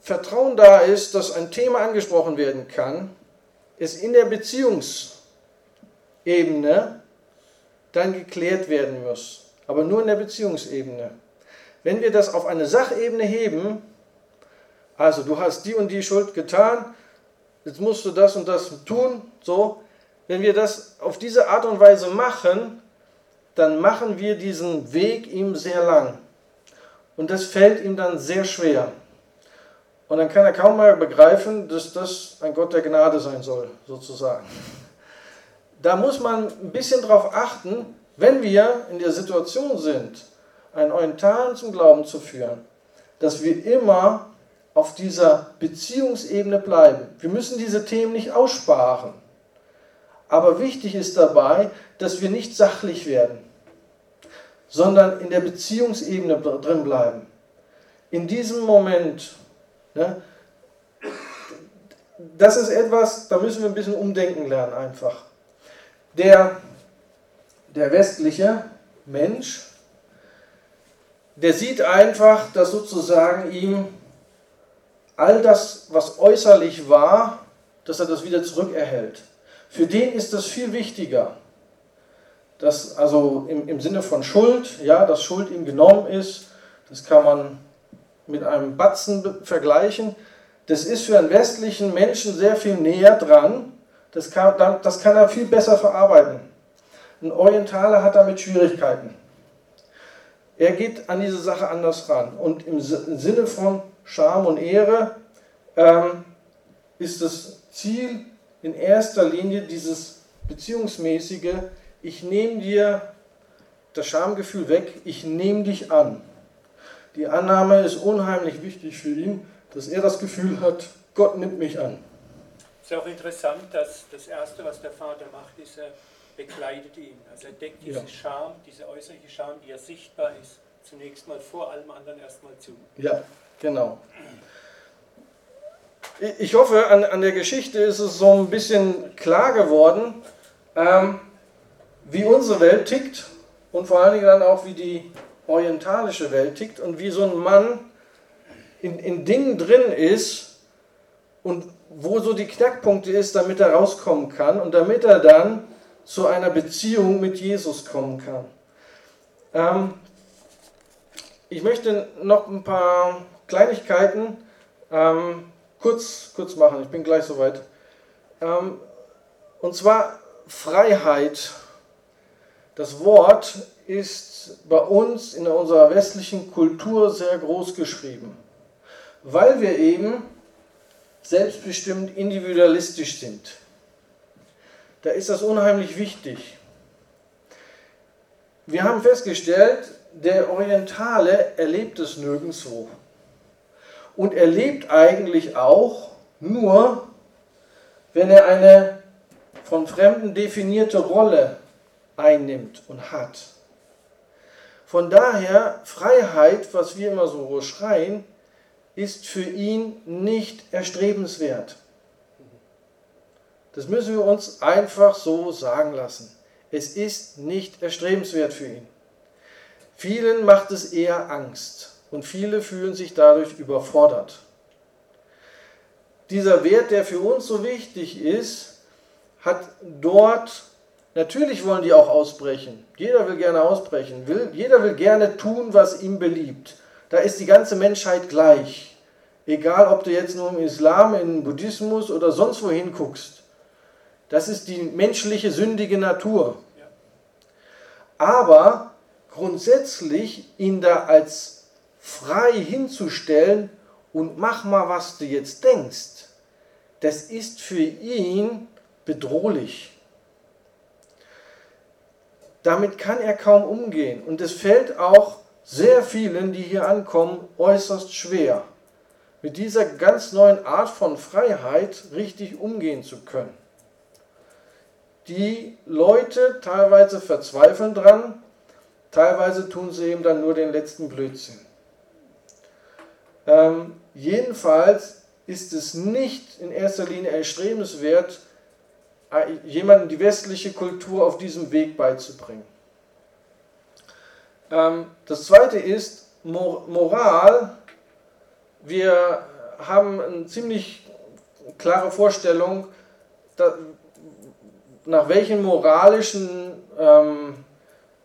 Vertrauen da ist, dass ein Thema angesprochen werden kann, es in der Beziehungsebene dann geklärt werden muss. Aber nur in der Beziehungsebene. Wenn wir das auf eine Sachebene heben, also du hast die und die Schuld getan, jetzt musst du das und das tun, so, wenn wir das auf diese Art und Weise machen, dann machen wir diesen Weg ihm sehr lang. Und das fällt ihm dann sehr schwer. Und dann kann er kaum mal begreifen, dass das ein Gott der Gnade sein soll, sozusagen. Da muss man ein bisschen darauf achten, wenn wir in der Situation sind, einen Orientalen zum Glauben zu führen, dass wir immer auf dieser Beziehungsebene bleiben. Wir müssen diese Themen nicht aussparen. Aber wichtig ist dabei, dass wir nicht sachlich werden, sondern in der Beziehungsebene drin bleiben. In diesem Moment, ne, das ist etwas, da müssen wir ein bisschen umdenken lernen einfach. Der, der westliche Mensch, der sieht einfach, dass sozusagen ihm all das, was äußerlich war, dass er das wieder zurückerhält. Für den ist das viel wichtiger. dass also im, im Sinne von Schuld, ja, dass Schuld ihm genommen ist, das kann man mit einem Batzen vergleichen. Das ist für einen westlichen Menschen sehr viel näher dran. Das kann, das kann er viel besser verarbeiten. Ein Orientaler hat damit Schwierigkeiten. Er geht an diese Sache anders ran. Und im Sinne von Scham und Ehre ähm, ist das Ziel in erster Linie dieses beziehungsmäßige, ich nehme dir das Schamgefühl weg, ich nehme dich an. Die Annahme ist unheimlich wichtig für ihn, dass er das Gefühl hat, Gott nimmt mich an. Es ist auch interessant, dass das Erste, was der Vater macht, ist, er bekleidet ihn. Also er deckt diese Ja. Scham, diese äußerliche Scham, die ja sichtbar ist, zunächst mal vor allem anderen erstmal zu. Ja, genau. Ich- hoffe, an, an der Geschichte ist es so ein bisschen klar geworden, ähm, wie unsere Welt tickt und vor allen Dingen dann auch, wie die orientalische Welt tickt und wie so ein Mann in, in Dingen drin ist und wo so die Knackpunkte ist, damit er rauskommen kann und damit er dann zu einer Beziehung mit Jesus kommen kann. Ähm, ich möchte noch ein paar Kleinigkeiten ähm, kurz, kurz machen. Ich bin gleich soweit. Ähm, und zwar Freiheit. Das Wort ist bei uns in unserer westlichen Kultur sehr groß geschrieben, weil wir eben selbstbestimmt individualistisch sind. Da ist das unheimlich wichtig. Wir haben festgestellt, der Orientale erlebt es nirgendwo. Und er lebt eigentlich auch nur, wenn er eine von Fremden definierte Rolle einnimmt und hat. Von daher, Freiheit, was wir immer so schreien, ist für ihn nicht erstrebenswert. Das müssen wir uns einfach so sagen lassen. Es ist nicht erstrebenswert für ihn. Vielen macht es eher Angst und viele fühlen sich dadurch überfordert. Dieser Wert, der für uns so wichtig ist, hat dort, natürlich wollen die auch ausbrechen. Jeder will gerne ausbrechen. Will, jeder will gerne tun, was ihm beliebt. Da ist die ganze Menschheit gleich. Egal, ob du jetzt nur im Islam, im Buddhismus oder sonst wohin guckst. Das ist die menschliche sündige Natur. Aber grundsätzlich ihn da als frei hinzustellen und mach mal, was du jetzt denkst, das ist für ihn bedrohlich. Damit kann er kaum umgehen und es fällt auch sehr vielen, die hier ankommen, äußerst schwer, mit dieser ganz neuen Art von Freiheit richtig umgehen zu können. Die Leute teilweise verzweifeln dran, teilweise tun sie eben dann nur den letzten Blödsinn. Ähm, jedenfalls ist es nicht in erster Linie erstrebenswert, jemandem die westliche Kultur auf diesem Weg beizubringen. Ähm, das zweite ist Mor Moral. Wir haben eine ziemlich klare Vorstellung, da, nach welchen moralischen ähm,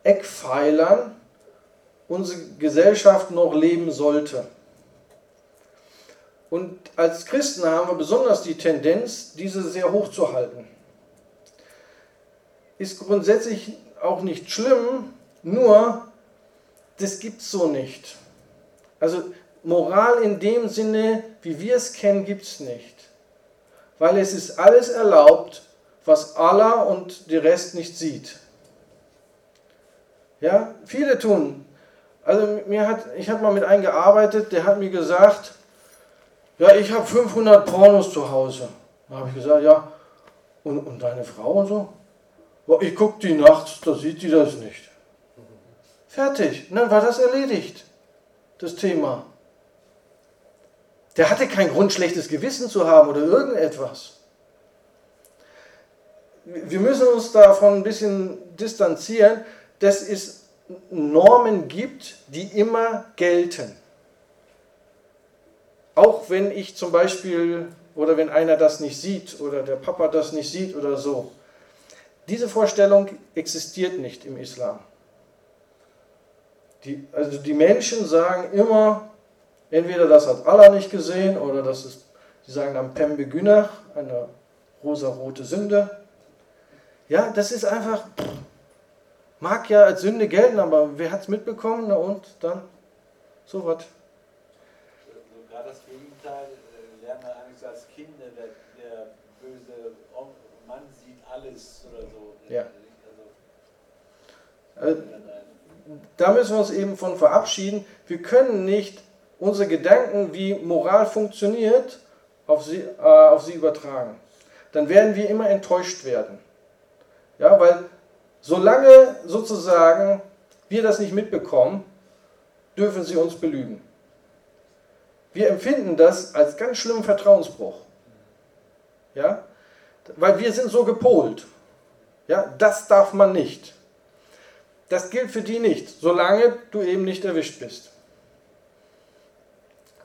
Eckpfeilern unsere Gesellschaft noch leben sollte. Und als Christen haben wir besonders die Tendenz, diese sehr hoch zu halten. Ist grundsätzlich auch nicht schlimm, nur das gibt es so nicht. Also Moral in dem Sinne, wie wir es kennen, gibt es nicht. Weil es ist alles erlaubt, was Allah und der Rest nicht sieht. Ja, viele tun. Also mir hat, ich habe mal mit einem gearbeitet, der hat mir gesagt, ja, ich habe 500 Pornos zu Hause. Da habe ich gesagt, ja, und, und deine Frau und so? Ich gucke die nachts, da sieht die das nicht. Fertig. Und dann war das erledigt, das Thema. Der hatte kein Grund, schlechtes Gewissen zu haben oder irgendetwas. Wir müssen uns davon ein bisschen distanzieren, dass es Normen gibt, die immer gelten. Auch wenn ich zum Beispiel oder wenn einer das nicht sieht oder der Papa das nicht sieht oder so. Diese Vorstellung existiert nicht im Islam. Die, also die Menschen sagen immer, entweder das hat Allah nicht gesehen oder das ist, sie sagen dann Pembe Günach, eine rosarote Sünde. Ja, das ist einfach, mag ja als Sünde gelten, aber wer hat es mitbekommen? Na und dann so was. Gerade das Gegenteil äh, lernen wir eigentlich als Kinder, der, der böse On- alles oder so. Ja. Also, Äh, da müssen wir uns eben von verabschieden. Wir können nicht unsere Gedanken, wie Moral funktioniert, auf sie, äh, auf sie übertragen. Dann werden wir immer enttäuscht werden. Ja, weil solange sozusagen wir das nicht mitbekommen, dürfen sie uns belügen. Wir empfinden das als ganz schlimmen Vertrauensbruch. Ja? Weil wir sind so gepolt. Ja? Das darf man nicht. Das gilt für die nicht, solange du eben nicht erwischt bist.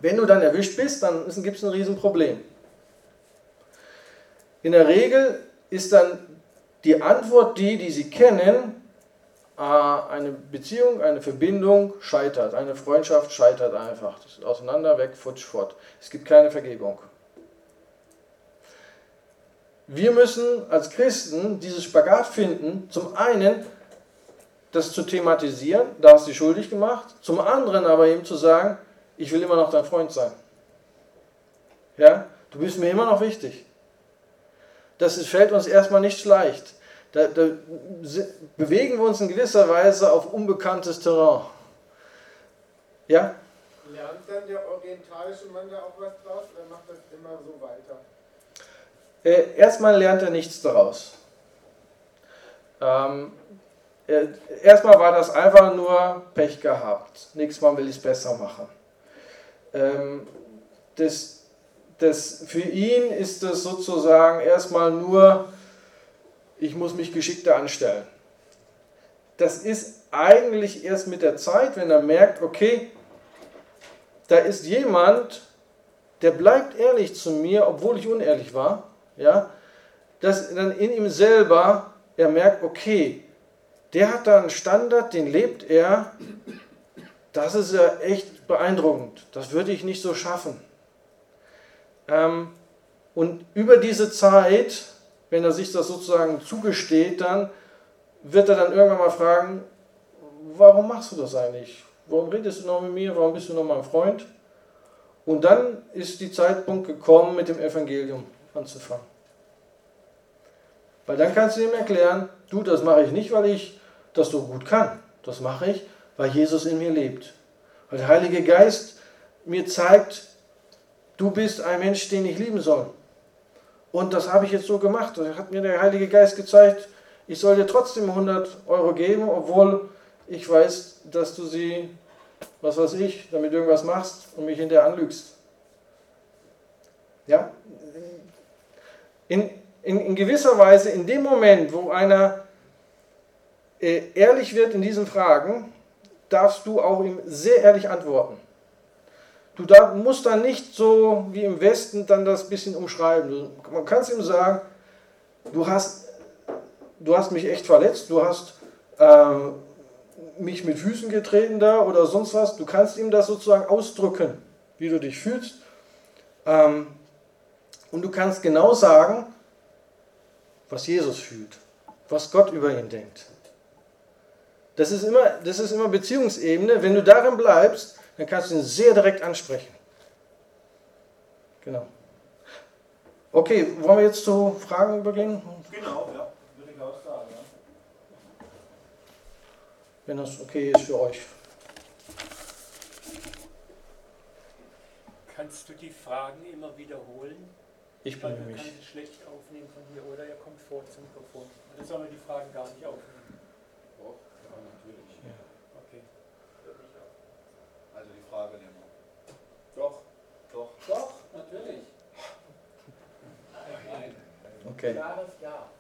Wenn du dann erwischt bist, dann gibt es ein Riesenproblem. In der Regel ist dann die Antwort die, die sie kennen, eine Beziehung, eine Verbindung scheitert, eine Freundschaft scheitert einfach. Das ist auseinander, weg, futsch, fort. Es gibt keine Vergebung. Wir müssen als Christen dieses Spagat finden, zum einen das zu thematisieren, da hast du dich schuldig gemacht, zum anderen aber eben zu sagen, ich will immer noch dein Freund sein. Ja, du bist mir immer noch wichtig. Das fällt uns erstmal nicht leicht. Da, da bewegen wir uns in gewisser Weise auf unbekanntes Terrain. Ja? Lernt dann der orientalische Mann da auch was draus oder macht das immer so weiter? Äh, erstmal lernt er nichts daraus. Ähm, äh, erstmal war das einfach nur Pech gehabt. Nächstes Mal will ich es besser machen. Ähm, das, das, für ihn ist das sozusagen erstmal nur, ich muss mich geschickter anstellen. Das ist eigentlich erst mit der Zeit, wenn er merkt, okay, da ist jemand, der bleibt ehrlich zu mir, obwohl ich unehrlich war, ja, dass dann in ihm selber er merkt, okay, der hat da einen Standard, den lebt er, das ist ja echt beeindruckend, das würde ich nicht so schaffen. Ähm, und über diese Zeit, wenn er sich das sozusagen zugesteht, dann wird er dann irgendwann mal fragen, warum machst du das eigentlich? Warum redest du noch mit mir? Warum bist du noch mein Freund? Und dann ist die Zeitpunkt gekommen, mit dem Evangelium anzufangen. Weil dann kannst du ihm erklären, du, das mache ich nicht, weil ich das so gut kann. Das mache ich, weil Jesus in mir lebt. Weil der Heilige Geist mir zeigt, du bist ein Mensch, den ich lieben soll. Und das habe ich jetzt so gemacht. Da hat mir der Heilige Geist gezeigt, ich soll dir trotzdem 100 Euro geben, obwohl ich weiß, dass du sie, was weiß ich, damit irgendwas machst und mich hinterher anlügst. Ja? In, in, in gewisser Weise, in dem Moment, wo einer äh, ehrlich wird in diesen Fragen, darfst du auch ihm sehr ehrlich antworten. Du darf, musst dann nicht so wie im Westen dann das bisschen umschreiben. Du, man kann es ihm sagen, du hast, du hast mich echt verletzt, du hast ähm, mich mit Füßen getreten da oder sonst was. Du kannst ihm das sozusagen ausdrücken, wie du dich fühlst. Ähm, und du kannst genau sagen, was Jesus fühlt, was Gott über ihn denkt. Das ist immer, das ist immer Beziehungsebene. Wenn du darin bleibst, dann kannst du ihn sehr direkt ansprechen. Genau. Okay, wollen wir jetzt zu Fragen übergehen? Genau, ja, würde ich auch sagen. Ja. Wenn das okay ist für euch. Kannst du die Fragen immer wiederholen? Ich Weil bemühe man kann sie schlecht aufnehmen von hier oder er kommt vor zum Mikrofon. Dann sollen wir die Fragen gar nicht aufnehmen. Doch, ja, natürlich. Okay. Die Frage nehmen wir. Doch. Doch. Doch, natürlich. Nein. Okay. Klares Ja.